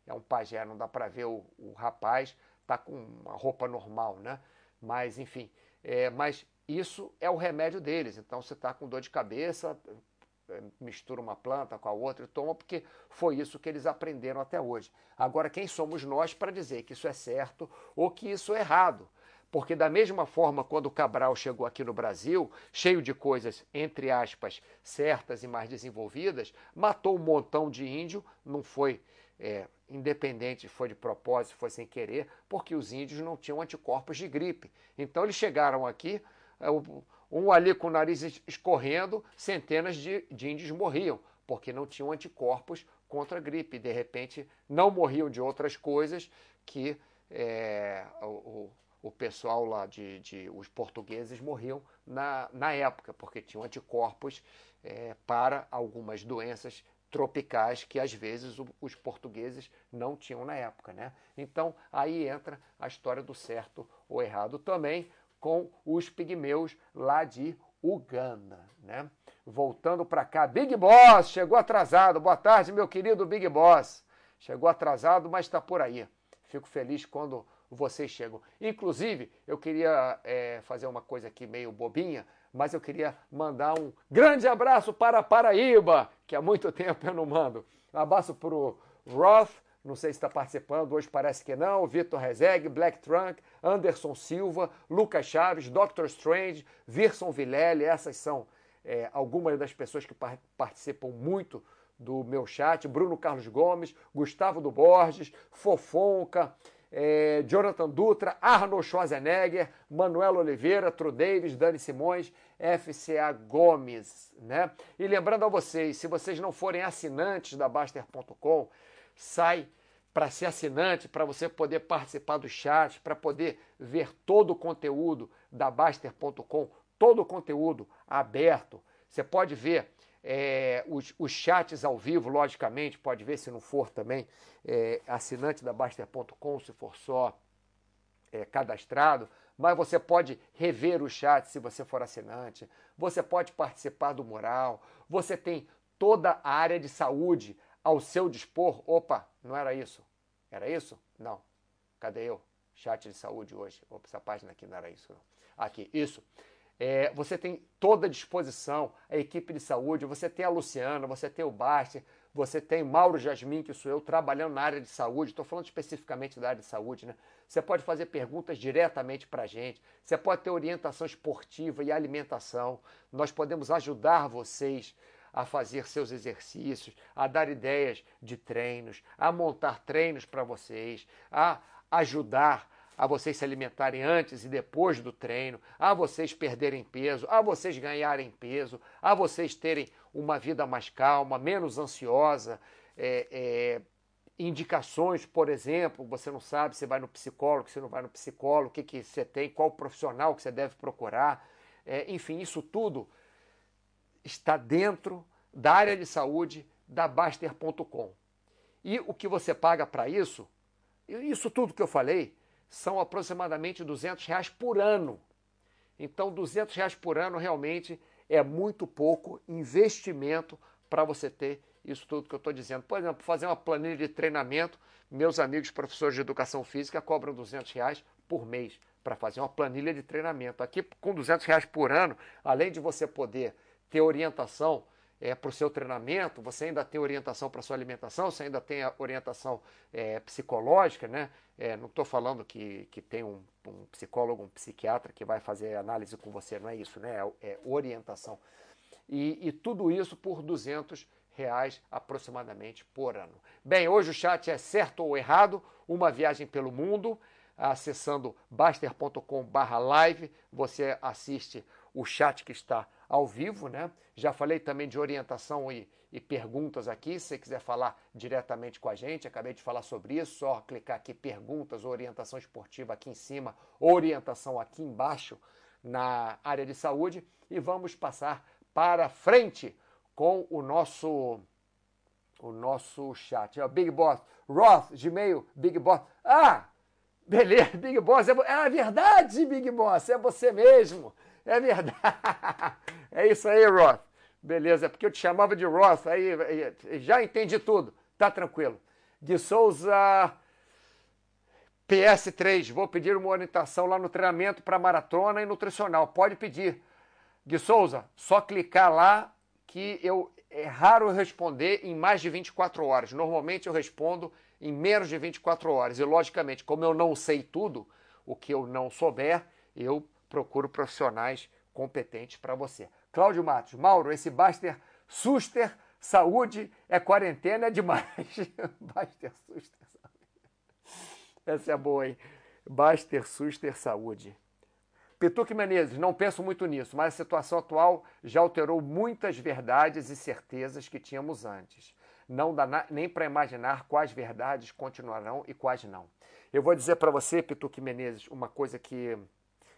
é um pajé, não dá para ver o, o rapaz tá com uma roupa normal, né? Mas enfim, é, mas isso é o remédio deles. Então você está com dor de cabeça, mistura uma planta com a outra e toma, porque foi isso que eles aprenderam até hoje. Agora, quem somos nós para dizer que isso é certo ou que isso é errado? Porque, da mesma forma, quando o Cabral chegou aqui no Brasil, cheio de coisas, entre aspas, certas e mais desenvolvidas, matou um montão de índio, não foi é, independente foi de propósito, foi sem querer, porque os índios não tinham anticorpos de gripe. Então eles chegaram aqui, é, um ali com o nariz escorrendo, centenas de, de índios morriam, porque não tinham anticorpos contra a gripe. De repente, não morriam de outras coisas que é, o, o, pessoal lá de, de, os portugueses morriam na, na época, porque tinham anticorpos é, para algumas doenças tropicais que às vezes os portugueses não tinham na época, né? Então aí entra a história do certo ou errado também com os pigmeus lá de Uganda, né? Voltando para cá, Big Boss chegou atrasado. Boa tarde, meu querido Big Boss. Chegou atrasado, mas está por aí. Fico feliz quando vocês chegam. Inclusive, eu queria é, fazer uma coisa aqui meio bobinha, mas eu queria mandar um grande abraço para Paraíba, que há muito tempo eu não mando. Um abraço para o Roth, não sei se está participando, hoje parece que não, Vitor Rezeg, Black Trunk, Anderson Silva, Lucas Chaves, Doctor Strange, Virson Vilelli, essas são é, algumas das pessoas que par participam muito do meu chat, Bruno Carlos Gomes, Gustavo do Borges, Fofonca, é, Jonathan Dutra, Arnold Schwarzenegger, Manuel Oliveira, Tru Davis, Dani Simões, FCA Gomes, né? E lembrando a vocês, se vocês não forem assinantes da Baster.com, sai para ser assinante, para você poder participar do chat, para poder ver todo o conteúdo da Baster.com, todo o conteúdo aberto. Você pode ver é, os, os, chats ao vivo, logicamente, pode ver se não for também é, assinante da Baster.com, se for só é, cadastrado, mas você pode rever o chat se você for assinante, você pode participar do mural, você tem toda a área de saúde ao seu dispor. Opa, não era isso? Era isso? Não. Cadê eu? Chat de saúde hoje. Opa, essa página aqui não era isso. Não. Aqui, isso. É, você tem toda a disposição, a equipe de saúde, você tem a Luciana, você tem o Baster, você tem Mauro Jasmin, que sou eu, trabalhando na área de saúde, estou falando especificamente da área de saúde, né? Você pode fazer perguntas diretamente para a gente, você pode ter orientação esportiva e alimentação, nós podemos ajudar vocês a fazer seus exercícios, a dar ideias de treinos, a montar treinos para vocês, a ajudar a vocês se alimentarem antes e depois do treino, a vocês perderem peso, a vocês ganharem peso, a vocês terem uma vida mais calma, menos ansiosa, é, é, indicações, por exemplo, você não sabe se vai no psicólogo, se não vai no psicólogo, o que, que você tem, qual profissional que você deve procurar, é, enfim, isso tudo está dentro da área de saúde da Baster.com. E o que você paga para isso, isso tudo que eu falei, são aproximadamente 200 reais por ano. Então, 200 reais por ano realmente é muito pouco investimento para você ter isso tudo que eu estou dizendo. Por exemplo, fazer uma planilha de treinamento, meus amigos professores de educação física cobram 200 reais por mês para fazer uma planilha de treinamento. Aqui, com 200 reais por ano, além de você poder ter orientação é, para o seu treinamento, você ainda tem orientação para sua alimentação, você ainda tem orientação é, psicológica, né? É, não estou falando que, que tem um, um, psicólogo, um psiquiatra que vai fazer análise com você, não é isso, né? É, é orientação. E, e, tudo isso por 200 reais aproximadamente por ano. Bem, hoje o chat é certo ou errado, uma viagem pelo mundo, acessando baster.com/live, você assiste o chat que está ao vivo, né? Já falei também de orientação e, e, perguntas aqui. Se você quiser falar diretamente com a gente, acabei de falar sobre isso. Só clicar aqui perguntas, orientação esportiva aqui em cima, orientação aqui embaixo na área de saúde e vamos passar para frente com o nosso o nosso chat. É Big Boss Roth, Gmail, Big Boss. Ah, beleza, Big Boss. É, é verdade, Big Boss, é você mesmo. É verdade. É isso aí, Roth. Beleza, é porque eu te chamava de Roth, aí já entendi tudo. Tá tranquilo. De Souza PS3, vou pedir uma orientação lá no treinamento para maratona e nutricional. Pode pedir. De Souza, só clicar lá que eu é raro responder em mais de 24 horas. Normalmente eu respondo em menos de 24 horas. E logicamente, como eu não sei tudo, o que eu não souber, eu procuro profissionais competentes para você. Cláudio Matos, Mauro, esse Baster Suster Saúde é quarentena é demais. Baster Suster Saúde. Essa é boa, hein? Baster Suster Saúde. Pituque Menezes, não penso muito nisso, mas a situação atual já alterou muitas verdades e certezas que tínhamos antes. Não dá nem para imaginar quais verdades continuarão e quais não. Eu vou dizer para você, Pituque Menezes, uma coisa que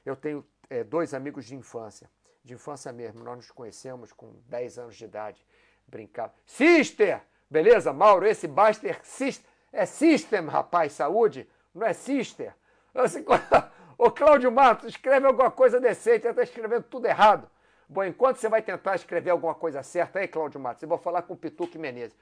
eu tenho é, dois amigos de infância, de infância mesmo, nós nos conhecemos com 10 anos de idade, brincava. Sister! Beleza, Mauro? Esse Baster Sister, é System, rapaz, saúde, não é Sister. Assim, Ô Cláudio Matos, escreve alguma coisa decente, está escrevendo tudo errado. Bom, enquanto você vai tentar escrever alguma coisa certa aí, Cláudio Matos, eu vou falar com o Pituque Menezes.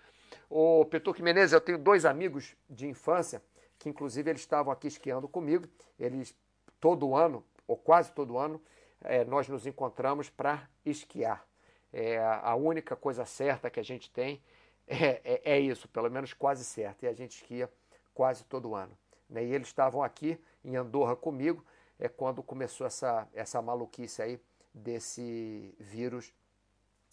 O Pituque Menezes, eu tenho dois amigos de infância, que inclusive eles estavam aqui esquiando comigo. Eles, todo ano, ou quase todo ano, é, nós nos encontramos para esquiar. É, a única coisa certa que a gente tem é, é, é, isso, pelo menos quase certo, e a gente esquia quase todo ano. Né? E eles estavam aqui em Andorra comigo, é quando começou essa, essa maluquice aí desse vírus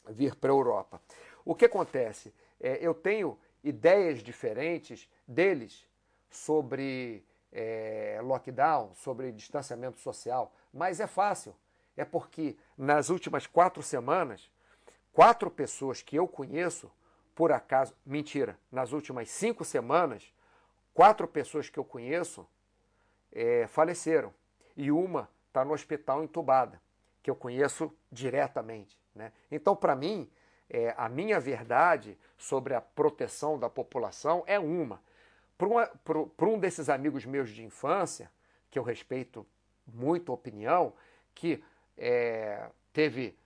vir para a Europa. O que acontece? É, eu tenho ideias diferentes deles sobre é, lockdown, sobre distanciamento social, mas é fácil. É porque nas últimas quatro semanas, quatro pessoas que eu conheço, por acaso, mentira, nas últimas cinco semanas, quatro pessoas que eu conheço é, faleceram e uma está no hospital entubada, que eu conheço diretamente. Né? Então, para mim, é, a minha verdade sobre a proteção da população é uma. Para um desses amigos meus de infância, que eu respeito muito a opinião, que é, teve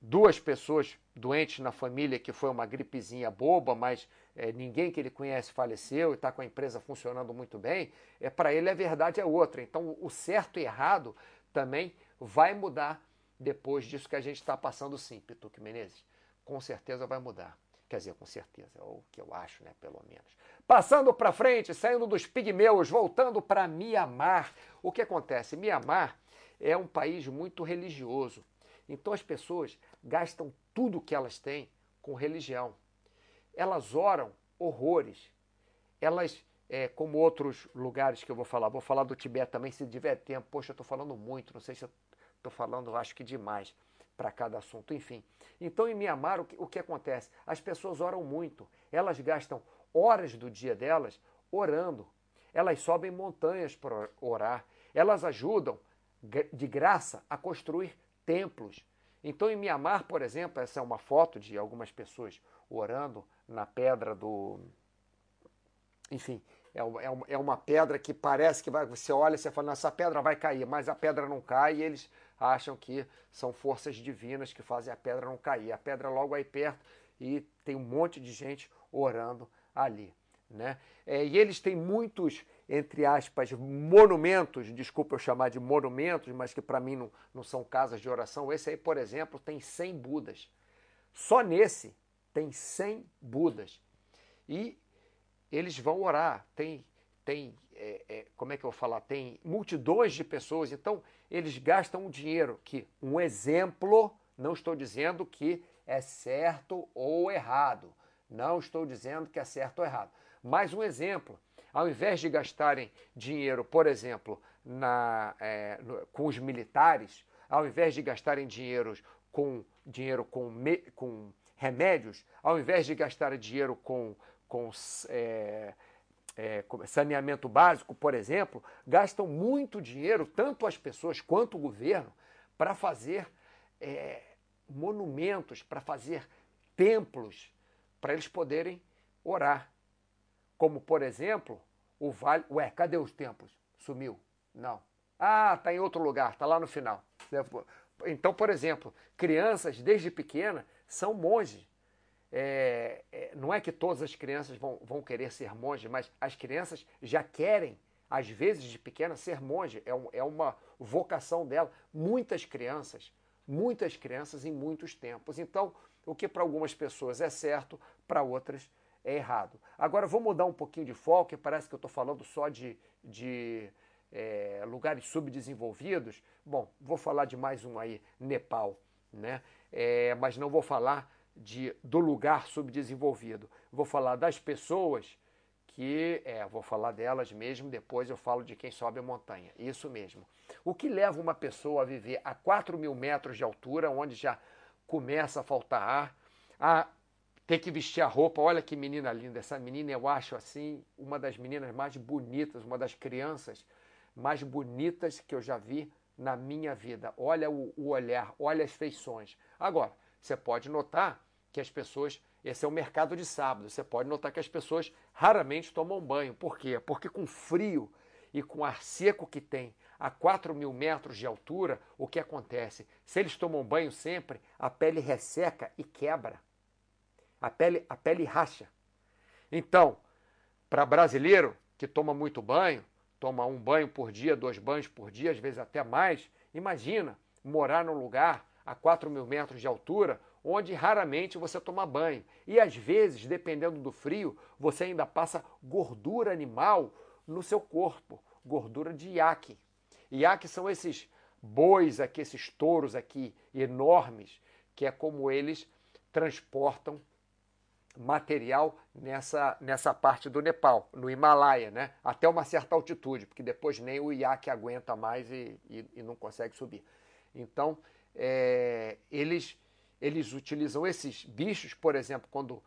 duas pessoas doentes na família, que foi uma gripezinha boba, mas é, ninguém que ele conhece faleceu e está com a empresa funcionando muito bem, é para ele a verdade é outra. Então o certo e errado também vai mudar depois disso que a gente está passando sim, Pituque Menezes. Com certeza vai mudar. Quer dizer, com certeza, é o que eu acho, né, pelo menos. Passando para frente, saindo dos pigmeus, voltando para Mianmar. O que acontece? Mianmar é um país muito religioso. Então as pessoas gastam tudo que elas têm com religião. Elas oram horrores. Elas, é, como outros lugares que eu vou falar, vou falar do Tibete também, se tiver tempo. Poxa, eu estou falando muito, não sei se estou falando, acho que demais para cada assunto. Enfim. Então, em Mianmar, o que, o que acontece? As pessoas oram muito. Elas gastam horas do dia delas orando. Elas sobem montanhas para orar. Elas ajudam de graça a construir templos. Então, em Mianmar, por exemplo, essa é uma foto de algumas pessoas orando na pedra do. Enfim, é, é, é uma pedra que parece que vai, você olha e você fala, essa pedra vai cair, mas a pedra não cai e eles acham que são forças divinas que fazem a pedra não cair. A pedra logo aí perto e tem um monte de gente orando ali. Né? É, e eles têm muitos, entre aspas, monumentos, desculpa eu chamar de monumentos, mas que para mim não, não são casas de oração. Esse aí, por exemplo, tem 100 Budas. Só nesse tem 100 Budas. E eles vão orar. Tem, tem é, é, como é que eu vou falar? Tem multidões de pessoas. Então, eles gastam um dinheiro que, um exemplo, não estou dizendo que é certo ou errado. Não estou dizendo que é certo ou errado. Mais um exemplo: ao invés de gastarem dinheiro, por exemplo, na, é, no, com os militares, ao invés de gastarem dinheiro com, dinheiro com, me, com remédios, ao invés de gastar dinheiro com, com é, é, saneamento básico, por exemplo, gastam muito dinheiro, tanto as pessoas quanto o governo, para fazer é, monumentos, para fazer templos, para eles poderem orar. Como, por exemplo, o vale. Ué, cadê os templos? Sumiu? Não. Ah, está em outro lugar, está lá no final. Então, por exemplo, crianças desde pequena são monges. É, é, não é que todas as crianças vão, vão querer ser monges, mas as crianças já querem, às vezes de pequena, ser monge. É, um, é uma vocação dela. Muitas crianças, muitas crianças em muitos tempos. Então, o que para algumas pessoas é certo, para outras é errado. Agora vou mudar um pouquinho de foco, parece que eu estou falando só de, de é, lugares subdesenvolvidos. Bom, vou falar de mais um aí, Nepal, né? É, mas não vou falar de, do lugar subdesenvolvido. Vou falar das pessoas que, é, vou falar delas mesmo, depois eu falo de quem sobe a montanha. Isso mesmo. O que leva uma pessoa a viver a 4 mil metros de altura, onde já começa a faltar ar, a ter que vestir a roupa. Olha que menina linda. Essa menina eu acho assim, uma das meninas mais bonitas, uma das crianças mais bonitas que eu já vi na minha vida. Olha o, o olhar, olha as feições. Agora, você pode notar que as pessoas esse é o mercado de sábado. Você pode notar que as pessoas raramente tomam banho. Por quê? Porque com frio e com ar seco que tem a 4 mil metros de altura, o que acontece? Se eles tomam banho sempre, a pele resseca e quebra. A pele, a pele racha. Então, para brasileiro que toma muito banho, toma um banho por dia, dois banhos por dia, às vezes até mais, imagina morar num lugar a 4 mil metros de altura, onde raramente você toma banho. E às vezes, dependendo do frio, você ainda passa gordura animal no seu corpo, gordura de iaque. Iaque são esses bois aqui, esses touros aqui enormes, que é como eles transportam material nessa, nessa parte do Nepal, no Himalaia, né? até uma certa altitude, porque depois nem o iaque aguenta mais e, e, e não consegue subir. Então, é, eles eles utilizam esses bichos, por exemplo, quando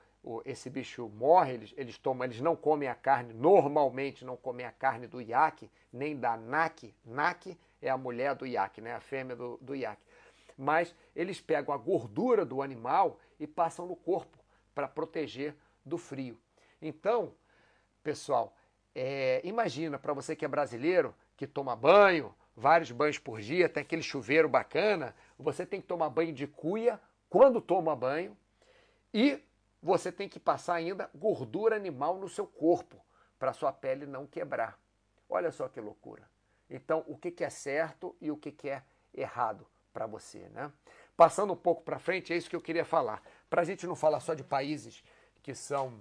esse bicho morre, eles, eles tomam, eles não comem a carne, normalmente não comem a carne do iaque, nem da naque. Naque é a mulher do iaque, né? a fêmea do, do iaque. Mas eles pegam a gordura do animal e passam no corpo para proteger do frio. Então, pessoal, é, imagina para você que é brasileiro, que toma banho, vários banhos por dia, tem aquele chuveiro bacana, você tem que tomar banho de cuia quando toma banho e você tem que passar ainda gordura animal no seu corpo para sua pele não quebrar. Olha só que loucura. Então, o que, é certo e o que, é errado para você, né? Passando um pouco para frente, é isso que eu queria falar. Para a gente não falar só de países que são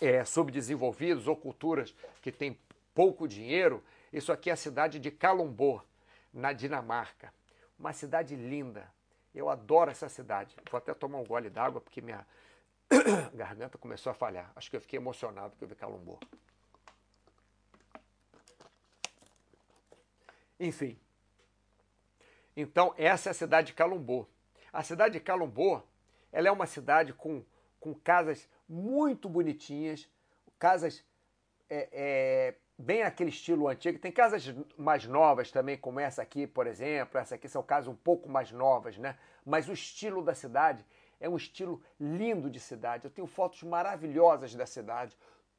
é, subdesenvolvidos ou culturas que têm pouco dinheiro, isso aqui é a cidade de Calumbo, na Dinamarca. Uma cidade linda, eu adoro essa cidade. Vou até tomar um gole d'água porque minha garganta começou a falhar. Acho que eu fiquei emocionado que eu vi Calumbo. Enfim. Então, essa é a cidade de Calumbo. A cidade de Calumbo, ela é uma cidade com, com casas muito bonitinhas, casas é, é, bem aquele estilo antigo. Tem casas mais novas também, como essa aqui, por exemplo. Essa aqui são casas um pouco mais novas, né? Mas o estilo da cidade é um estilo lindo de cidade. Eu tenho fotos maravilhosas da cidade.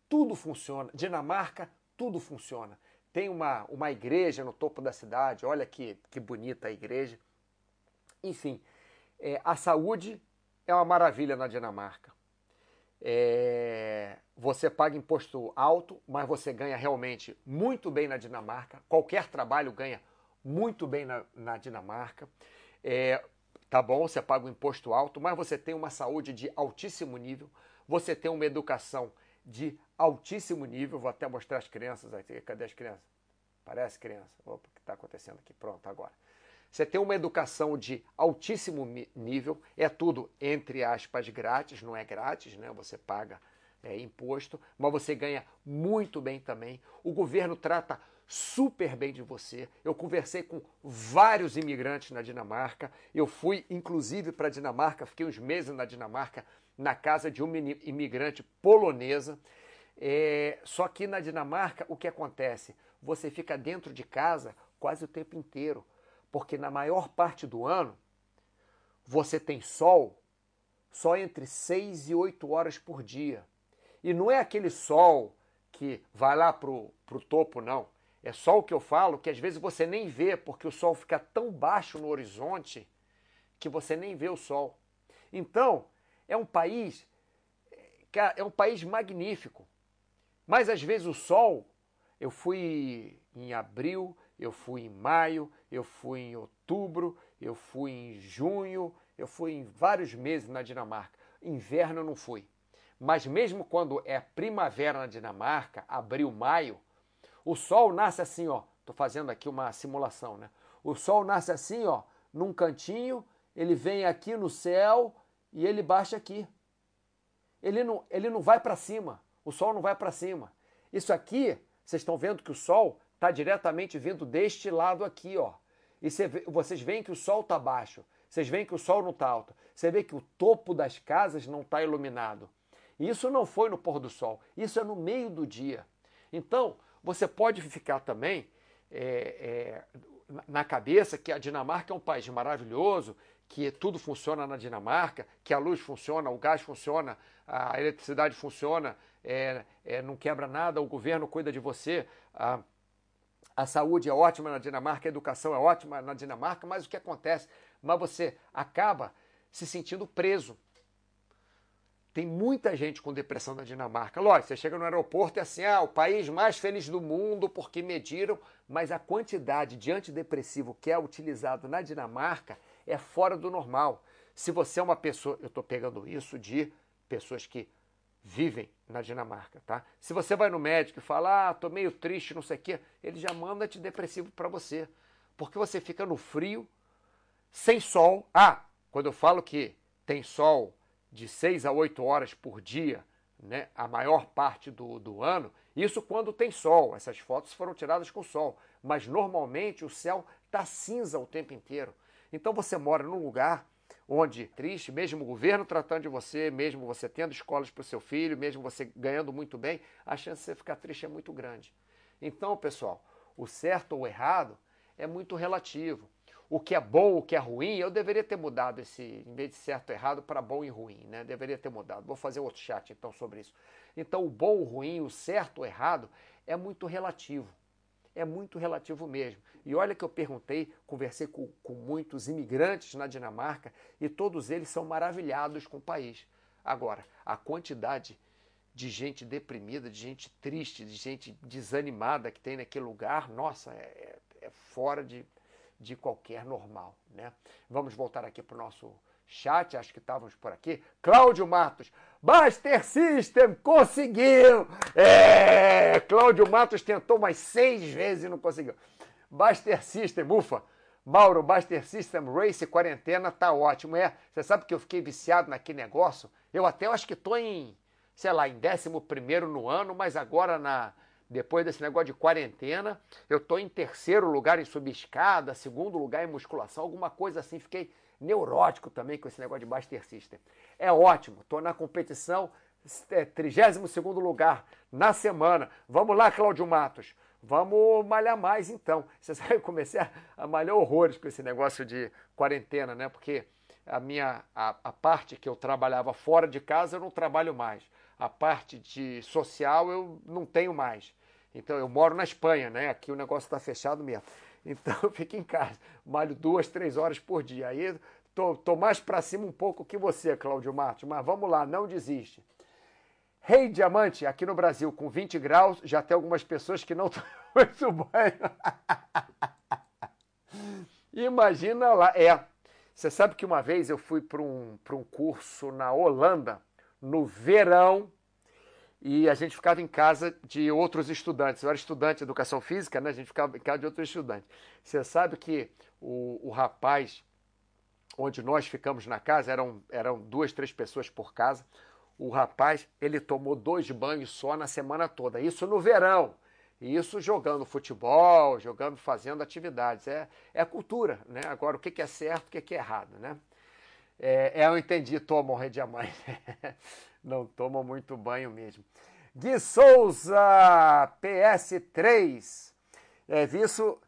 Tudo funciona. Dinamarca, tudo funciona. Tem uma, uma igreja no topo da cidade. Olha que, que bonita a igreja. Enfim, é, a saúde é uma maravilha na Dinamarca. É, você paga imposto alto, mas você ganha realmente muito bem na Dinamarca. Qualquer trabalho ganha muito bem na, na Dinamarca. É, tá bom, você paga um imposto alto, mas você tem uma saúde de altíssimo nível. Você tem uma educação de altíssimo nível. Vou até mostrar as crianças aqui. Cadê as crianças? Parece criança. Opa, o que está acontecendo aqui? Pronto, agora. Você tem uma educação de altíssimo nível, é tudo, entre aspas, grátis, não é grátis, né? Você paga é, imposto, mas você ganha muito bem também. O governo trata super bem de você. Eu conversei com vários imigrantes na Dinamarca. Eu fui, inclusive, para a Dinamarca, fiquei uns meses na Dinamarca, na casa de uma imigrante polonesa. É, só que na Dinamarca, o que acontece? Você fica dentro de casa quase o tempo inteiro porque na maior parte do ano você tem sol só entre 6 e 8 horas por dia. E não é aquele sol que vai lá para o topo, não. É sol que eu falo que às vezes você nem vê, porque o sol fica tão baixo no horizonte que você nem vê o sol. Então, é um país, é um país magnífico. Mas às vezes o sol, eu fui em abril, eu fui em maio, eu fui em outubro, eu fui em junho, eu fui em vários meses na Dinamarca. Inverno eu não fui. Mas mesmo quando é primavera na Dinamarca, abril, maio, o sol nasce assim, ó. Tô fazendo aqui uma simulação, né? O sol nasce assim, ó, num cantinho, ele vem aqui no céu e ele baixa aqui. Ele não, ele não vai para cima. O sol não vai para cima. Isso aqui, vocês estão vendo que o sol está diretamente vindo deste lado aqui, ó. E vocês veem que o sol está baixo. Vocês veem que o sol não está alto. Você vê que o topo das casas não está iluminado. Isso não foi no pôr do sol. Isso é no meio do dia. Então, você pode ficar também é, é, na cabeça que a Dinamarca é um país maravilhoso, que tudo funciona na Dinamarca, que a luz funciona, o gás funciona, a eletricidade funciona, é, é, não quebra nada, o governo cuida de você, a saúde é ótima na Dinamarca, a educação é ótima na Dinamarca, mas o que acontece? Mas você acaba se sentindo preso. Tem muita gente com depressão na Dinamarca. Lógico, você chega no aeroporto e é assim, ah, o país mais feliz do mundo porque mediram, mas a quantidade de antidepressivo que é utilizado na Dinamarca é fora do normal. Se você é uma pessoa, eu estou pegando isso de pessoas que vivem na Dinamarca, tá? Se você vai no médico e fala, ah, tô meio triste, não sei o quê, ele já manda antidepressivo para você, porque você fica no frio, sem sol. Ah, quando eu falo que tem sol de 6 a 8 horas por dia, né, a maior parte do, do ano, isso quando tem sol. Essas fotos foram tiradas com sol. Mas normalmente o céu está cinza o tempo inteiro. Então você mora num lugar onde, triste, mesmo o governo tratando de você, mesmo você tendo escolas para o seu filho, mesmo você ganhando muito bem, a chance de você ficar triste é muito grande. Então, pessoal, o certo ou o errado é muito relativo o que é bom, o que é ruim, eu deveria ter mudado esse, em vez de certo ou errado, para bom e ruim, né? Deveria ter mudado. Vou fazer outro chat então sobre isso. Então, o bom, o ruim, o certo ou errado é muito relativo. É muito relativo mesmo. E olha que eu perguntei, conversei com, com muitos imigrantes na Dinamarca e todos eles são maravilhados com o país. Agora, a quantidade de gente deprimida, de gente triste, de gente desanimada que tem naquele lugar, nossa, é, é fora de, de qualquer normal. Né? Vamos voltar aqui para o nosso chat, acho que estávamos por aqui. Cláudio Matos, Buster System conseguiu! É! Cláudio Matos tentou mais seis vezes e não conseguiu. Buster System, ufa! Mauro, Buster System Race quarentena tá ótimo. É, você sabe que eu fiquei viciado naquele negócio? Eu até acho que estou em, sei lá, em 11 no ano, mas agora na depois desse negócio de quarentena, eu estou em terceiro lugar em subescada, segundo lugar em musculação, alguma coisa assim. Fiquei neurótico também com esse negócio de Buster System. É ótimo, estou na competição, é, 32 lugar na semana. Vamos lá, Cláudio Matos. Vamos malhar mais então. Você sabe, eu comecei a, a malhar horrores com esse negócio de quarentena, né? Porque a minha a, a parte que eu trabalhava fora de casa eu não trabalho mais a parte de social eu não tenho mais. Então eu moro na Espanha, né? Aqui o negócio está fechado mesmo. Então eu fico em casa, malho duas, três horas por dia. Aí tô, tô mais para cima um pouco que você, Cláudio Martins, mas vamos lá, não desiste. Rei Diamante, aqui no Brasil, com 20 graus, já tem algumas pessoas que não tomam banho. Imagina lá. É, você sabe que uma vez eu fui para um, um curso na Holanda, no verão e a gente ficava em casa de outros estudantes. Eu era estudante de educação física, né? A gente ficava em casa de outros estudantes. Você sabe que o, o rapaz onde nós ficamos na casa, eram, eram duas, três pessoas por casa. O rapaz, ele tomou dois banhos só na semana toda. Isso no verão. Isso jogando futebol, jogando, fazendo atividades. É, é cultura, né? Agora, o que é certo, o que é errado, né? É, é, eu entendi, tomam Rei Diamante. Não tomam muito banho mesmo. Gui Souza, PS3. É, visto,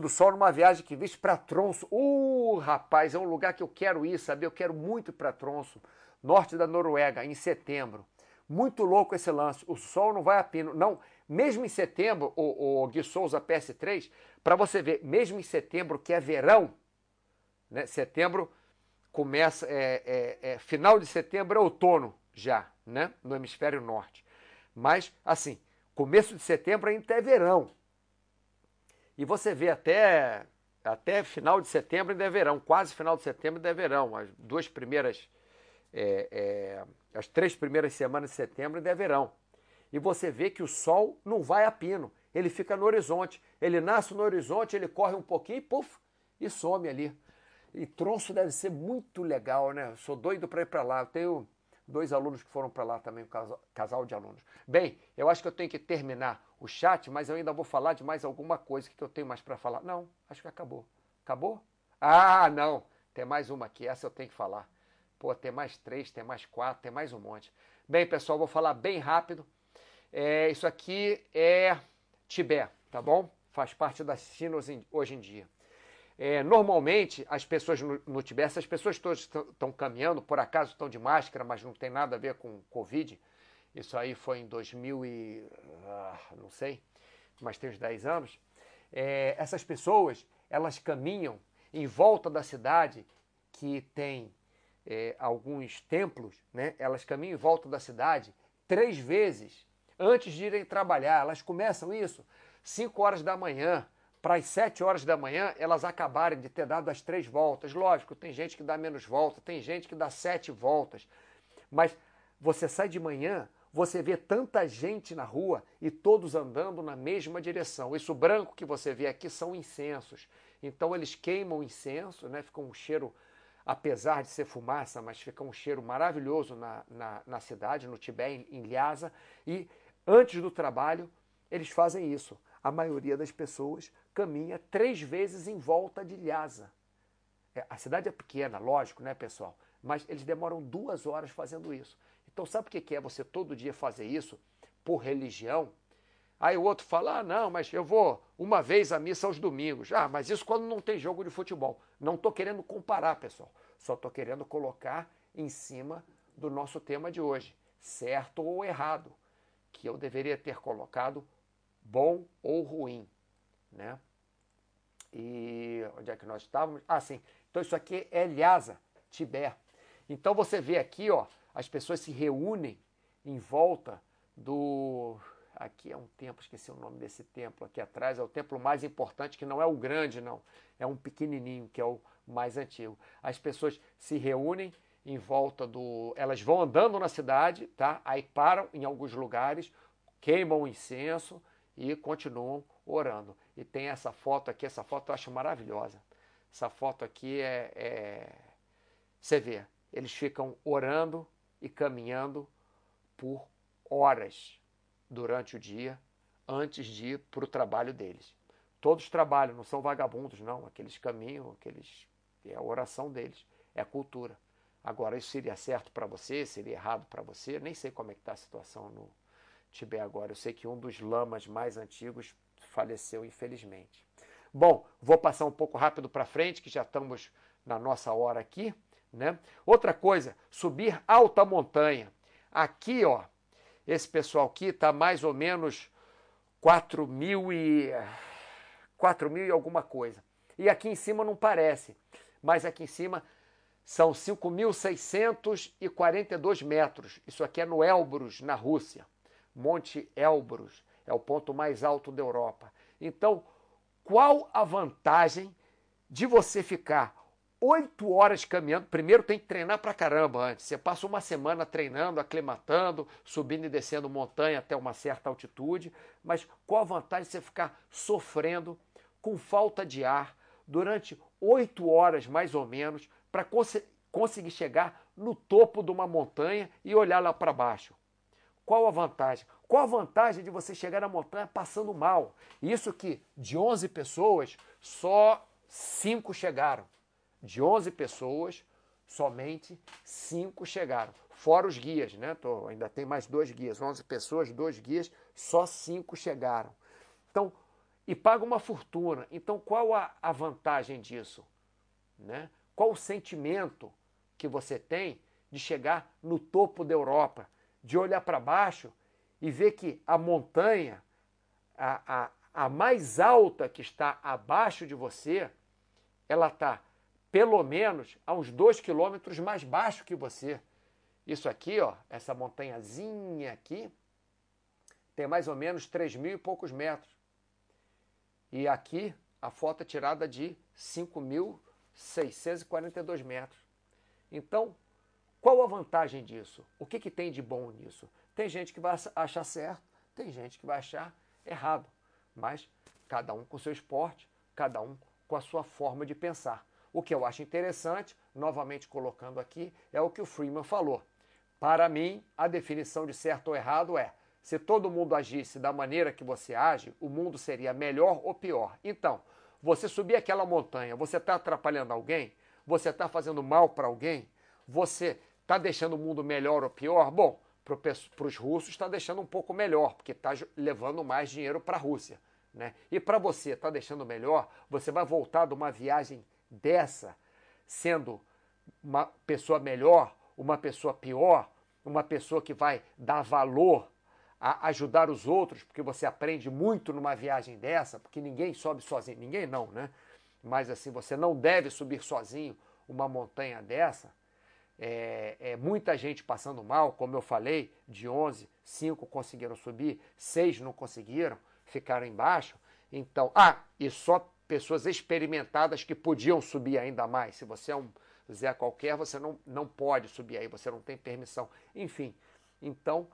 do sol numa viagem que viste para Tronso. Uh, rapaz, é um lugar que eu quero ir, sabe? Eu quero muito para Tronso, norte da Noruega, em setembro. Muito louco esse lance. O sol não vai a pino. Não, mesmo em setembro, o, o Gui Souza PS3, para você ver, mesmo em setembro, que é verão, né? Setembro começa, é, é, é, final de setembro é outono já, né? No hemisfério norte. Mas, assim, começo de setembro ainda é verão. E você vê até, até final de setembro ainda é verão, quase final de setembro ainda é verão. As duas primeiras, é, é, as três primeiras semanas de setembro ainda é verão. E você vê que o sol não vai a pino, ele fica no horizonte. Ele nasce no horizonte, ele corre um pouquinho e puf, e some ali. E Tronço deve ser muito legal, né? Sou doido para ir para lá. Eu tenho dois alunos que foram para lá também, um casal, casal de alunos. Bem, eu acho que eu tenho que terminar o chat, mas eu ainda vou falar de mais alguma coisa que eu tenho mais para falar. Não, acho que acabou. Acabou? Ah, não. Tem mais uma aqui, essa eu tenho que falar. Pô, tem mais três, tem mais quatro, tem mais um monte. Bem, pessoal, vou falar bem rápido. É, isso aqui é Tibete, tá bom? Faz parte da China hoje em dia. É, normalmente, as pessoas no, no Tibete, essas pessoas todas estão caminhando, por acaso estão de máscara, mas não tem nada a ver com Covid. Isso aí foi em 2000 e... Ah, não sei, mas tem uns 10 anos. É, essas pessoas, elas caminham em volta da cidade que tem é, alguns templos, né? elas caminham em volta da cidade três vezes antes de irem trabalhar. Elas começam isso 5 horas da manhã, para as 7 horas da manhã elas acabarem de ter dado as três voltas. Lógico, tem gente que dá menos volta, tem gente que dá sete voltas. Mas você sai de manhã, você vê tanta gente na rua e todos andando na mesma direção. Isso branco que você vê aqui são incensos. Então eles queimam incenso, né? fica um cheiro, apesar de ser fumaça, mas fica um cheiro maravilhoso na, na, na cidade, no Tibete, em, Lhasa. E antes do trabalho, eles fazem isso. A maioria das pessoas caminha três vezes em volta de Lhasa. É, a cidade é pequena, lógico, né, pessoal? Mas eles demoram duas horas fazendo isso. Então, sabe o que é você todo dia fazer isso por religião? Aí o outro fala: ah, não, mas eu vou uma vez à missa aos domingos. Ah, mas isso quando não tem jogo de futebol. Não estou querendo comparar, pessoal. Só estou querendo colocar em cima do nosso tema de hoje, certo ou errado, que eu deveria ter colocado bom ou ruim, né? E onde é que nós estávamos? Ah, sim. Então isso aqui é Lhasa, Tibete. Então você vê aqui, ó, as pessoas se reúnem em volta do Aqui é um templo, esqueci o nome desse templo aqui atrás, é o templo mais importante, que não é o grande, não. É um pequenininho, que é o mais antigo. As pessoas se reúnem em volta do. Elas vão andando na cidade, tá? Aí param em alguns lugares, queimam incenso e continuam orando. E tem essa foto aqui, essa foto eu acho maravilhosa. Essa foto aqui é, é... Você vê, eles ficam orando e caminhando por horas durante o dia antes de ir para o trabalho deles. Todos trabalham, não são vagabundos, não. Aqueles caminham, aqueles é a oração deles, é a cultura. Agora, isso seria certo para você, seria errado para você? Nem sei como é que está a situação no Tibete agora. Eu sei que um dos lamas mais antigos faleceu, infelizmente. Bom, vou passar um pouco rápido para frente, que já estamos na nossa hora aqui. Né? Outra coisa, subir alta montanha. Aqui, ó, esse pessoal aqui está mais ou menos 4 mil e 4 mil e alguma coisa. E aqui em cima não parece, mas aqui em cima são 5.642 metros. Isso aqui é no Elbrus, na Rússia. Monte Elbrus é o ponto mais alto da Europa. Então, qual a vantagem de você ficar oito horas caminhando. Primeiro tem que treinar pra caramba antes. Você passa uma semana treinando, aclimatando, subindo e descendo montanha até uma certa altitude. Mas qual a vantagem de você ficar sofrendo com falta de ar durante oito horas mais ou menos para cons conseguir chegar no topo de uma montanha e olhar lá para baixo? Qual a vantagem? Qual a vantagem de você chegar na montanha passando mal? Isso que de 11 pessoas, só cinco chegaram. De 11 pessoas, somente 5 chegaram. Fora os guias, né? Tô, ainda tem mais dois guias. 11 pessoas, dois guias, só 5 chegaram. Então, e paga uma fortuna. Então, qual a, a vantagem disso? Né? Qual o sentimento que você tem de chegar no topo da Europa, de olhar para baixo e ver que a montanha, a, a, a mais alta que está abaixo de você, ela está pelo menos a uns dois quilômetros mais baixo que você. Isso aqui, ó, essa montanhazinha aqui, tem mais ou menos 3 mil e poucos metros. E aqui a foto é tirada de 5.642 metros. Então, qual a vantagem disso? O que, que tem de bom nisso? Tem gente que vai achar certo, tem gente que vai achar errado. Mas cada um com seu esporte, cada um com a sua forma de pensar. O que eu acho interessante, novamente colocando aqui, é o que o Freeman falou. Para mim, a definição de certo ou errado é: se todo mundo agisse da maneira que você age, o mundo seria melhor ou pior. Então, você subir aquela montanha, você está atrapalhando alguém? Você está fazendo mal para alguém? Você está deixando o mundo melhor ou pior? Bom, para os russos está deixando um pouco melhor, porque está levando mais dinheiro para a Rússia. Né? E para você, está deixando melhor? Você vai voltar de uma viagem dessa sendo uma pessoa melhor, uma pessoa pior, uma pessoa que vai dar valor a ajudar os outros, porque você aprende muito numa viagem dessa, porque ninguém sobe sozinho, ninguém não, né? Mas assim, você não deve subir sozinho uma montanha dessa. É, é, muita gente passando mal, como eu falei, de 11, 5 conseguiram subir, 6 não conseguiram, ficaram embaixo. Então, ah, e só pessoas experimentadas que podiam subir ainda mais. Se você é um Zé qualquer, você não, não pode subir aí, você não tem permissão. Enfim, então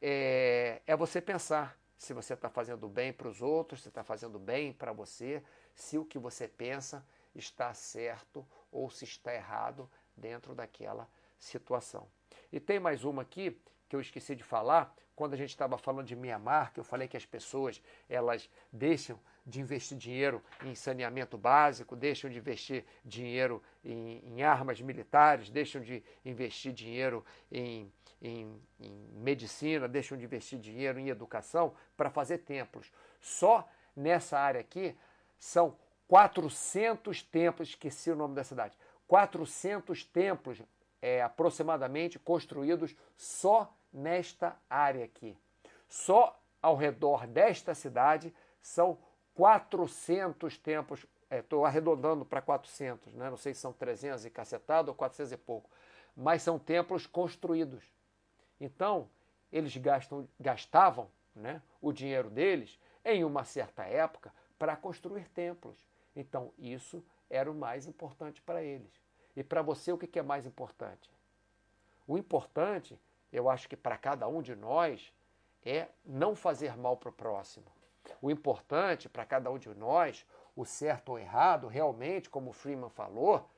é, é você pensar se você está fazendo bem para os outros, se está fazendo bem para você, se o que você pensa está certo ou se está errado dentro daquela situação. E tem mais uma aqui que eu esqueci de falar, quando a gente estava falando de Mianmar, que eu falei que as pessoas elas deixam de investir dinheiro em saneamento básico, deixam de investir dinheiro em, em armas militares, deixam de investir dinheiro em, em, em medicina, deixam de investir dinheiro em educação para fazer templos. Só nessa área aqui são 400 templos, esqueci o nome da cidade, 400 templos é, aproximadamente construídos só nesta área aqui. Só ao redor desta cidade são 400 templos, estou é, arredondando para 400, né? não sei se são 300 e cacetado ou 400 e pouco, mas são templos construídos. Então, eles gastam, gastavam né, o dinheiro deles em uma certa época para construir templos. Então, isso era o mais importante para eles. E para você, o que é mais importante? O importante eu acho que para cada um de nós é não fazer mal para o próximo. O importante para cada um de nós, o certo ou errado, realmente, como o Freeman falou,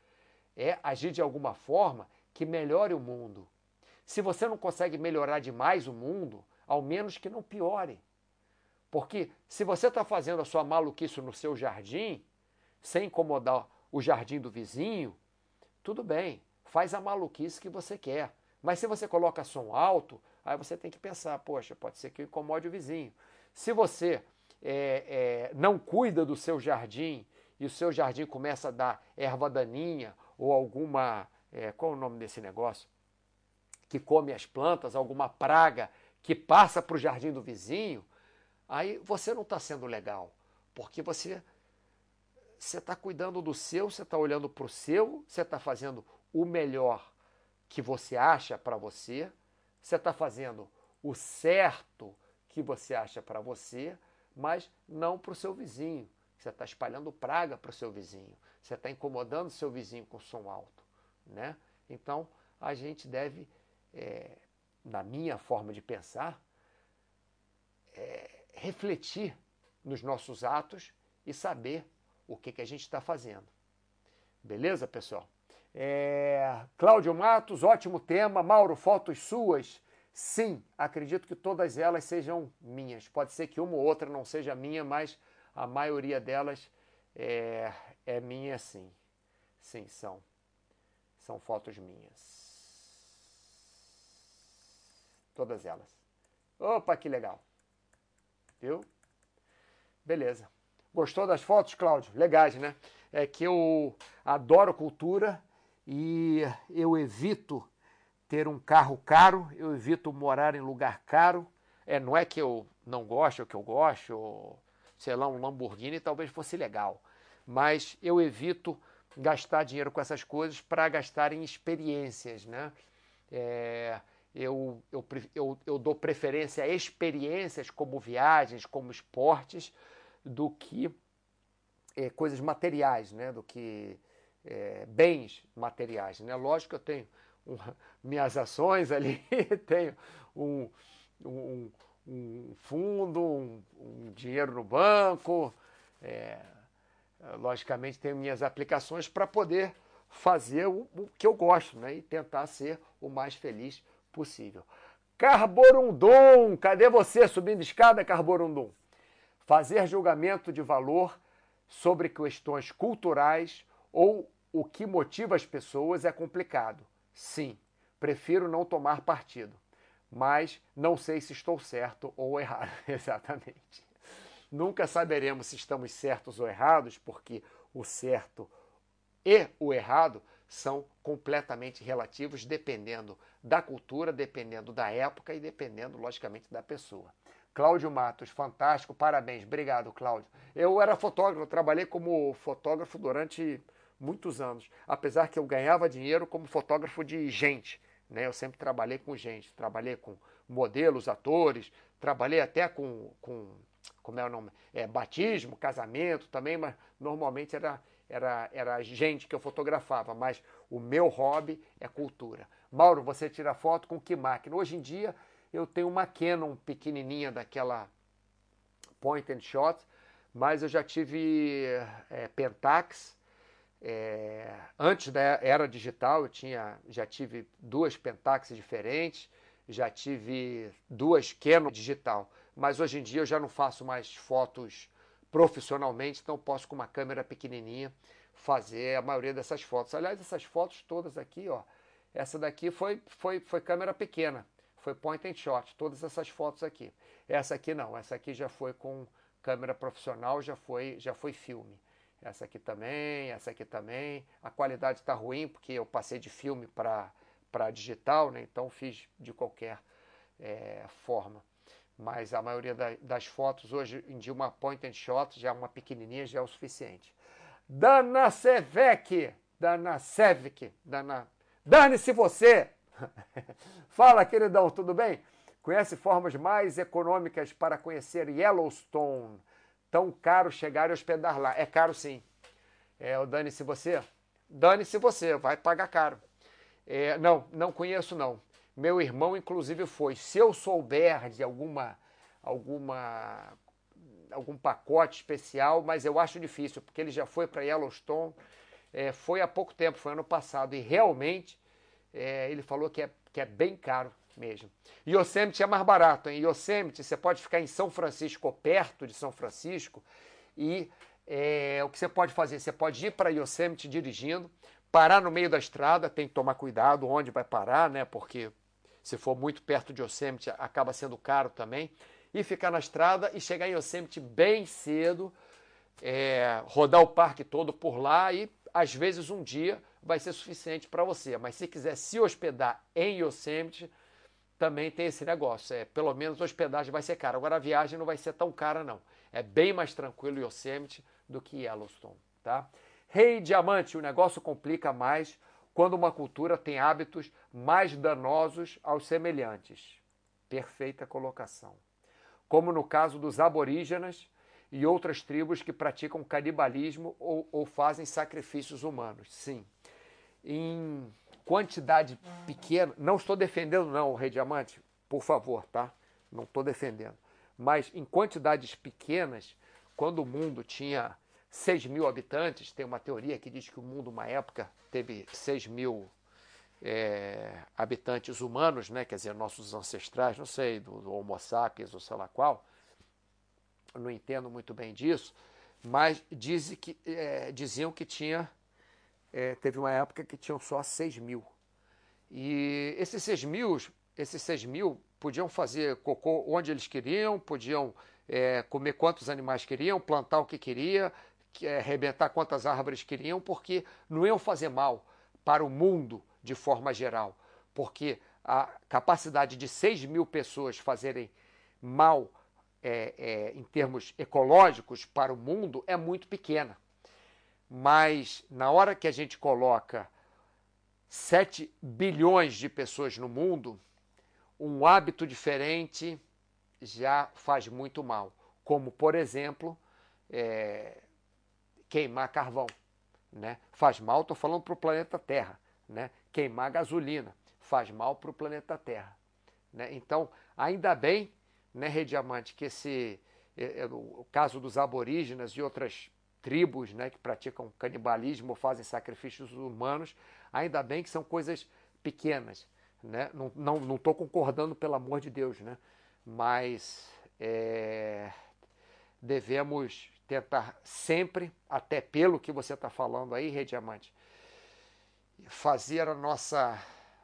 é agir de alguma forma que melhore o mundo. Se você não consegue melhorar demais o mundo, ao menos que não piore. Porque se você está fazendo a sua maluquice no seu jardim, sem incomodar o jardim do vizinho, tudo bem, faz a maluquice que você quer. Mas se você coloca som alto, aí você tem que pensar, poxa, pode ser que incomode o vizinho. Se você é, é, não cuida do seu jardim e o seu jardim começa a dar erva daninha ou alguma, é, qual é o nome desse negócio? Que come as plantas, alguma praga que passa para o jardim do vizinho, aí você não está sendo legal, porque você você está cuidando do seu, você está olhando para o seu, você está fazendo o melhor que você acha para você, você está fazendo o certo que você acha para você, mas não para o seu vizinho. Você está espalhando praga para o seu vizinho. Você está incomodando o seu vizinho com som alto. Né? Então, a gente deve, é, na minha forma de pensar, é, refletir nos nossos atos e saber o que, que a gente está fazendo. Beleza, pessoal? É, Cláudio Matos, ótimo tema. Mauro, fotos suas? Sim, acredito que todas elas sejam minhas. Pode ser que uma ou outra não seja minha, mas a maioria delas é, é minha sim. Sim, são. São fotos minhas. Todas elas. Opa, que legal. Viu? Beleza. Gostou das fotos, Cláudio? Legais, né? É que eu adoro cultura e eu evito ter um carro caro, eu evito morar em lugar caro. É, não é que eu não gosto, ou que eu gosto, ou, sei lá, um Lamborghini talvez fosse legal, mas eu evito gastar dinheiro com essas coisas para gastar em experiências, né? É, eu, eu, eu, eu dou preferência a experiências como viagens, como esportes, do que é, coisas materiais, né? Do que é, bens materiais. Né? Lógico que eu tenho minhas ações ali, tenho um, um, um fundo, um, um, dinheiro no banco, é, logicamente tenho minhas aplicações para poder fazer o, o, que eu gosto né? e tentar ser o mais feliz possível. Carborundum, cadê você subindo escada, Carborundum? Fazer julgamento de valor sobre questões culturais ou o que motiva as pessoas é complicado. Sim, prefiro não tomar partido, mas não sei se estou certo ou errado. Exatamente. Nunca saberemos se estamos certos ou errados, porque o certo e o errado são completamente relativos, dependendo da cultura, dependendo da época e dependendo, logicamente, da pessoa. Cláudio Matos, fantástico, parabéns. Obrigado, Cláudio. Eu era fotógrafo, trabalhei como fotógrafo durante muitos anos, apesar que eu ganhava dinheiro como fotógrafo de gente. Né? Eu sempre trabalhei com gente, trabalhei com modelos, atores, trabalhei até com, com como é o nome? É, batismo, casamento também, mas normalmente era, era, era gente que eu fotografava, mas o meu hobby é cultura. Mauro, você tira foto com que máquina? Hoje em dia eu tenho uma Canon pequenininha daquela point and shot, mas eu já tive é, Pentax. É, antes da era digital, eu tinha, já tive duas Pentax diferentes, já tive duas Canon digital. Mas hoje em dia eu já não faço mais fotos profissionalmente, então posso com uma câmera pequenininha fazer a maioria dessas fotos. Aliás, essas fotos todas aqui, ó, essa daqui foi, foi, foi câmera pequena foi point and shot, todas essas fotos aqui. Essa aqui não, essa aqui já foi com câmera profissional, já foi, já foi filme. Essa aqui também, essa aqui também. A qualidade está ruim porque eu passei de filme para digital, né? então fiz de qualquer é, forma. Mas a maioria da, das fotos hoje em dia uma point and shot, já uma pequenininha já é o suficiente. Dana Sevec, Dana Sevec, Dana... Dane-se você! Fala, queridão, tudo bem? Conhece formas mais econômicas para conhecer Yellowstone? Tão caro chegar e hospedar lá. É caro sim. É, o dane-se você? Dane-se você, vai pagar caro. É, não, não conheço não. Meu irmão, inclusive, foi. Se eu souber de alguma, alguma, algum pacote especial, mas eu acho difícil, porque ele já foi para Yellowstone, é, foi há pouco tempo, foi ano passado, e realmente é, ele falou que é, que é bem caro mesmo. Yosemite é mais barato, hein? Yosemite, você pode ficar em São Francisco, perto de São Francisco, e é, o que você pode fazer? Você pode ir para Yosemite dirigindo, parar no meio da estrada, tem que tomar cuidado onde vai parar, né? Porque se for muito perto de Yosemite, acaba sendo caro também. E ficar na estrada e chegar em Yosemite bem cedo, é, rodar o parque todo por lá e, às vezes, um dia vai ser suficiente para você. Mas se quiser se hospedar em Yosemite, também tem esse negócio. É, pelo menos a hospedagem vai ser cara. Agora a viagem não vai ser tão cara, não. É bem mais tranquilo Yosemite do que Yellowstone, tá? Rei Diamante, o negócio complica mais quando uma cultura tem hábitos mais danosos aos semelhantes. Perfeita colocação. Como no caso dos aborígenas e outras tribos que praticam canibalismo ou, ou fazem sacrifícios humanos. Sim, em quantidade pequena. Não estou defendendo, não, o Rei Diamante, por favor, tá? Não estou defendendo. Mas em quantidades pequenas, quando o mundo tinha 6 mil habitantes, tem uma teoria que diz que o mundo, uma época, teve 6 mil é, habitantes humanos, né? quer dizer, nossos ancestrais, não sei, do, do Homo sapiens ou sei lá qual, não entendo muito bem disso, mas diz que, é, diziam que tinha é, teve uma época que tinham só 6 mil. E esses 6 mil, esses 6 mil podiam fazer cocô onde eles queriam, podiam é, comer quantos animais queriam, plantar o que queria, é, arrebentar quantas árvores queriam, porque não iam fazer mal para o mundo de forma geral. Porque a capacidade de 6 mil pessoas fazerem mal é, é, em termos ecológicos para o mundo é muito pequena. Mas na hora que a gente coloca 7 bilhões de pessoas no mundo, um hábito diferente já faz muito mal. Como, por exemplo, é, queimar carvão. Né? Faz mal, estou falando para o planeta Terra. Né? Queimar gasolina faz mal para o planeta Terra. Né? Então, ainda bem, né, Rediamante, que esse, é, é, o caso dos aborígenas e outras tribos né, que praticam canibalismo ou fazem sacrifícios humanos, ainda bem que são coisas pequenas. né? Não estou não, não concordando, pelo amor de Deus, né? mas é, devemos tentar sempre, até pelo que você está falando aí, Rei Diamante, fazer a nossa,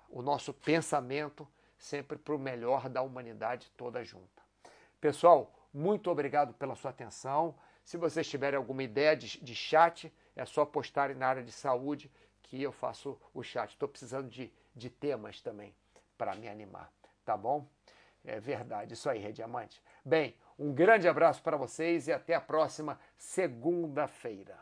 o nosso pensamento sempre para o melhor da humanidade toda junta. Pessoal, muito obrigado pela sua atenção. Se vocês tiverem alguma ideia de, de chat, é só postarem na área de saúde que eu faço o chat. Estou precisando de, de temas também para me animar, tá bom? É verdade, isso aí, Rede Diamante. Bem, um grande abraço para vocês e até a próxima segunda-feira.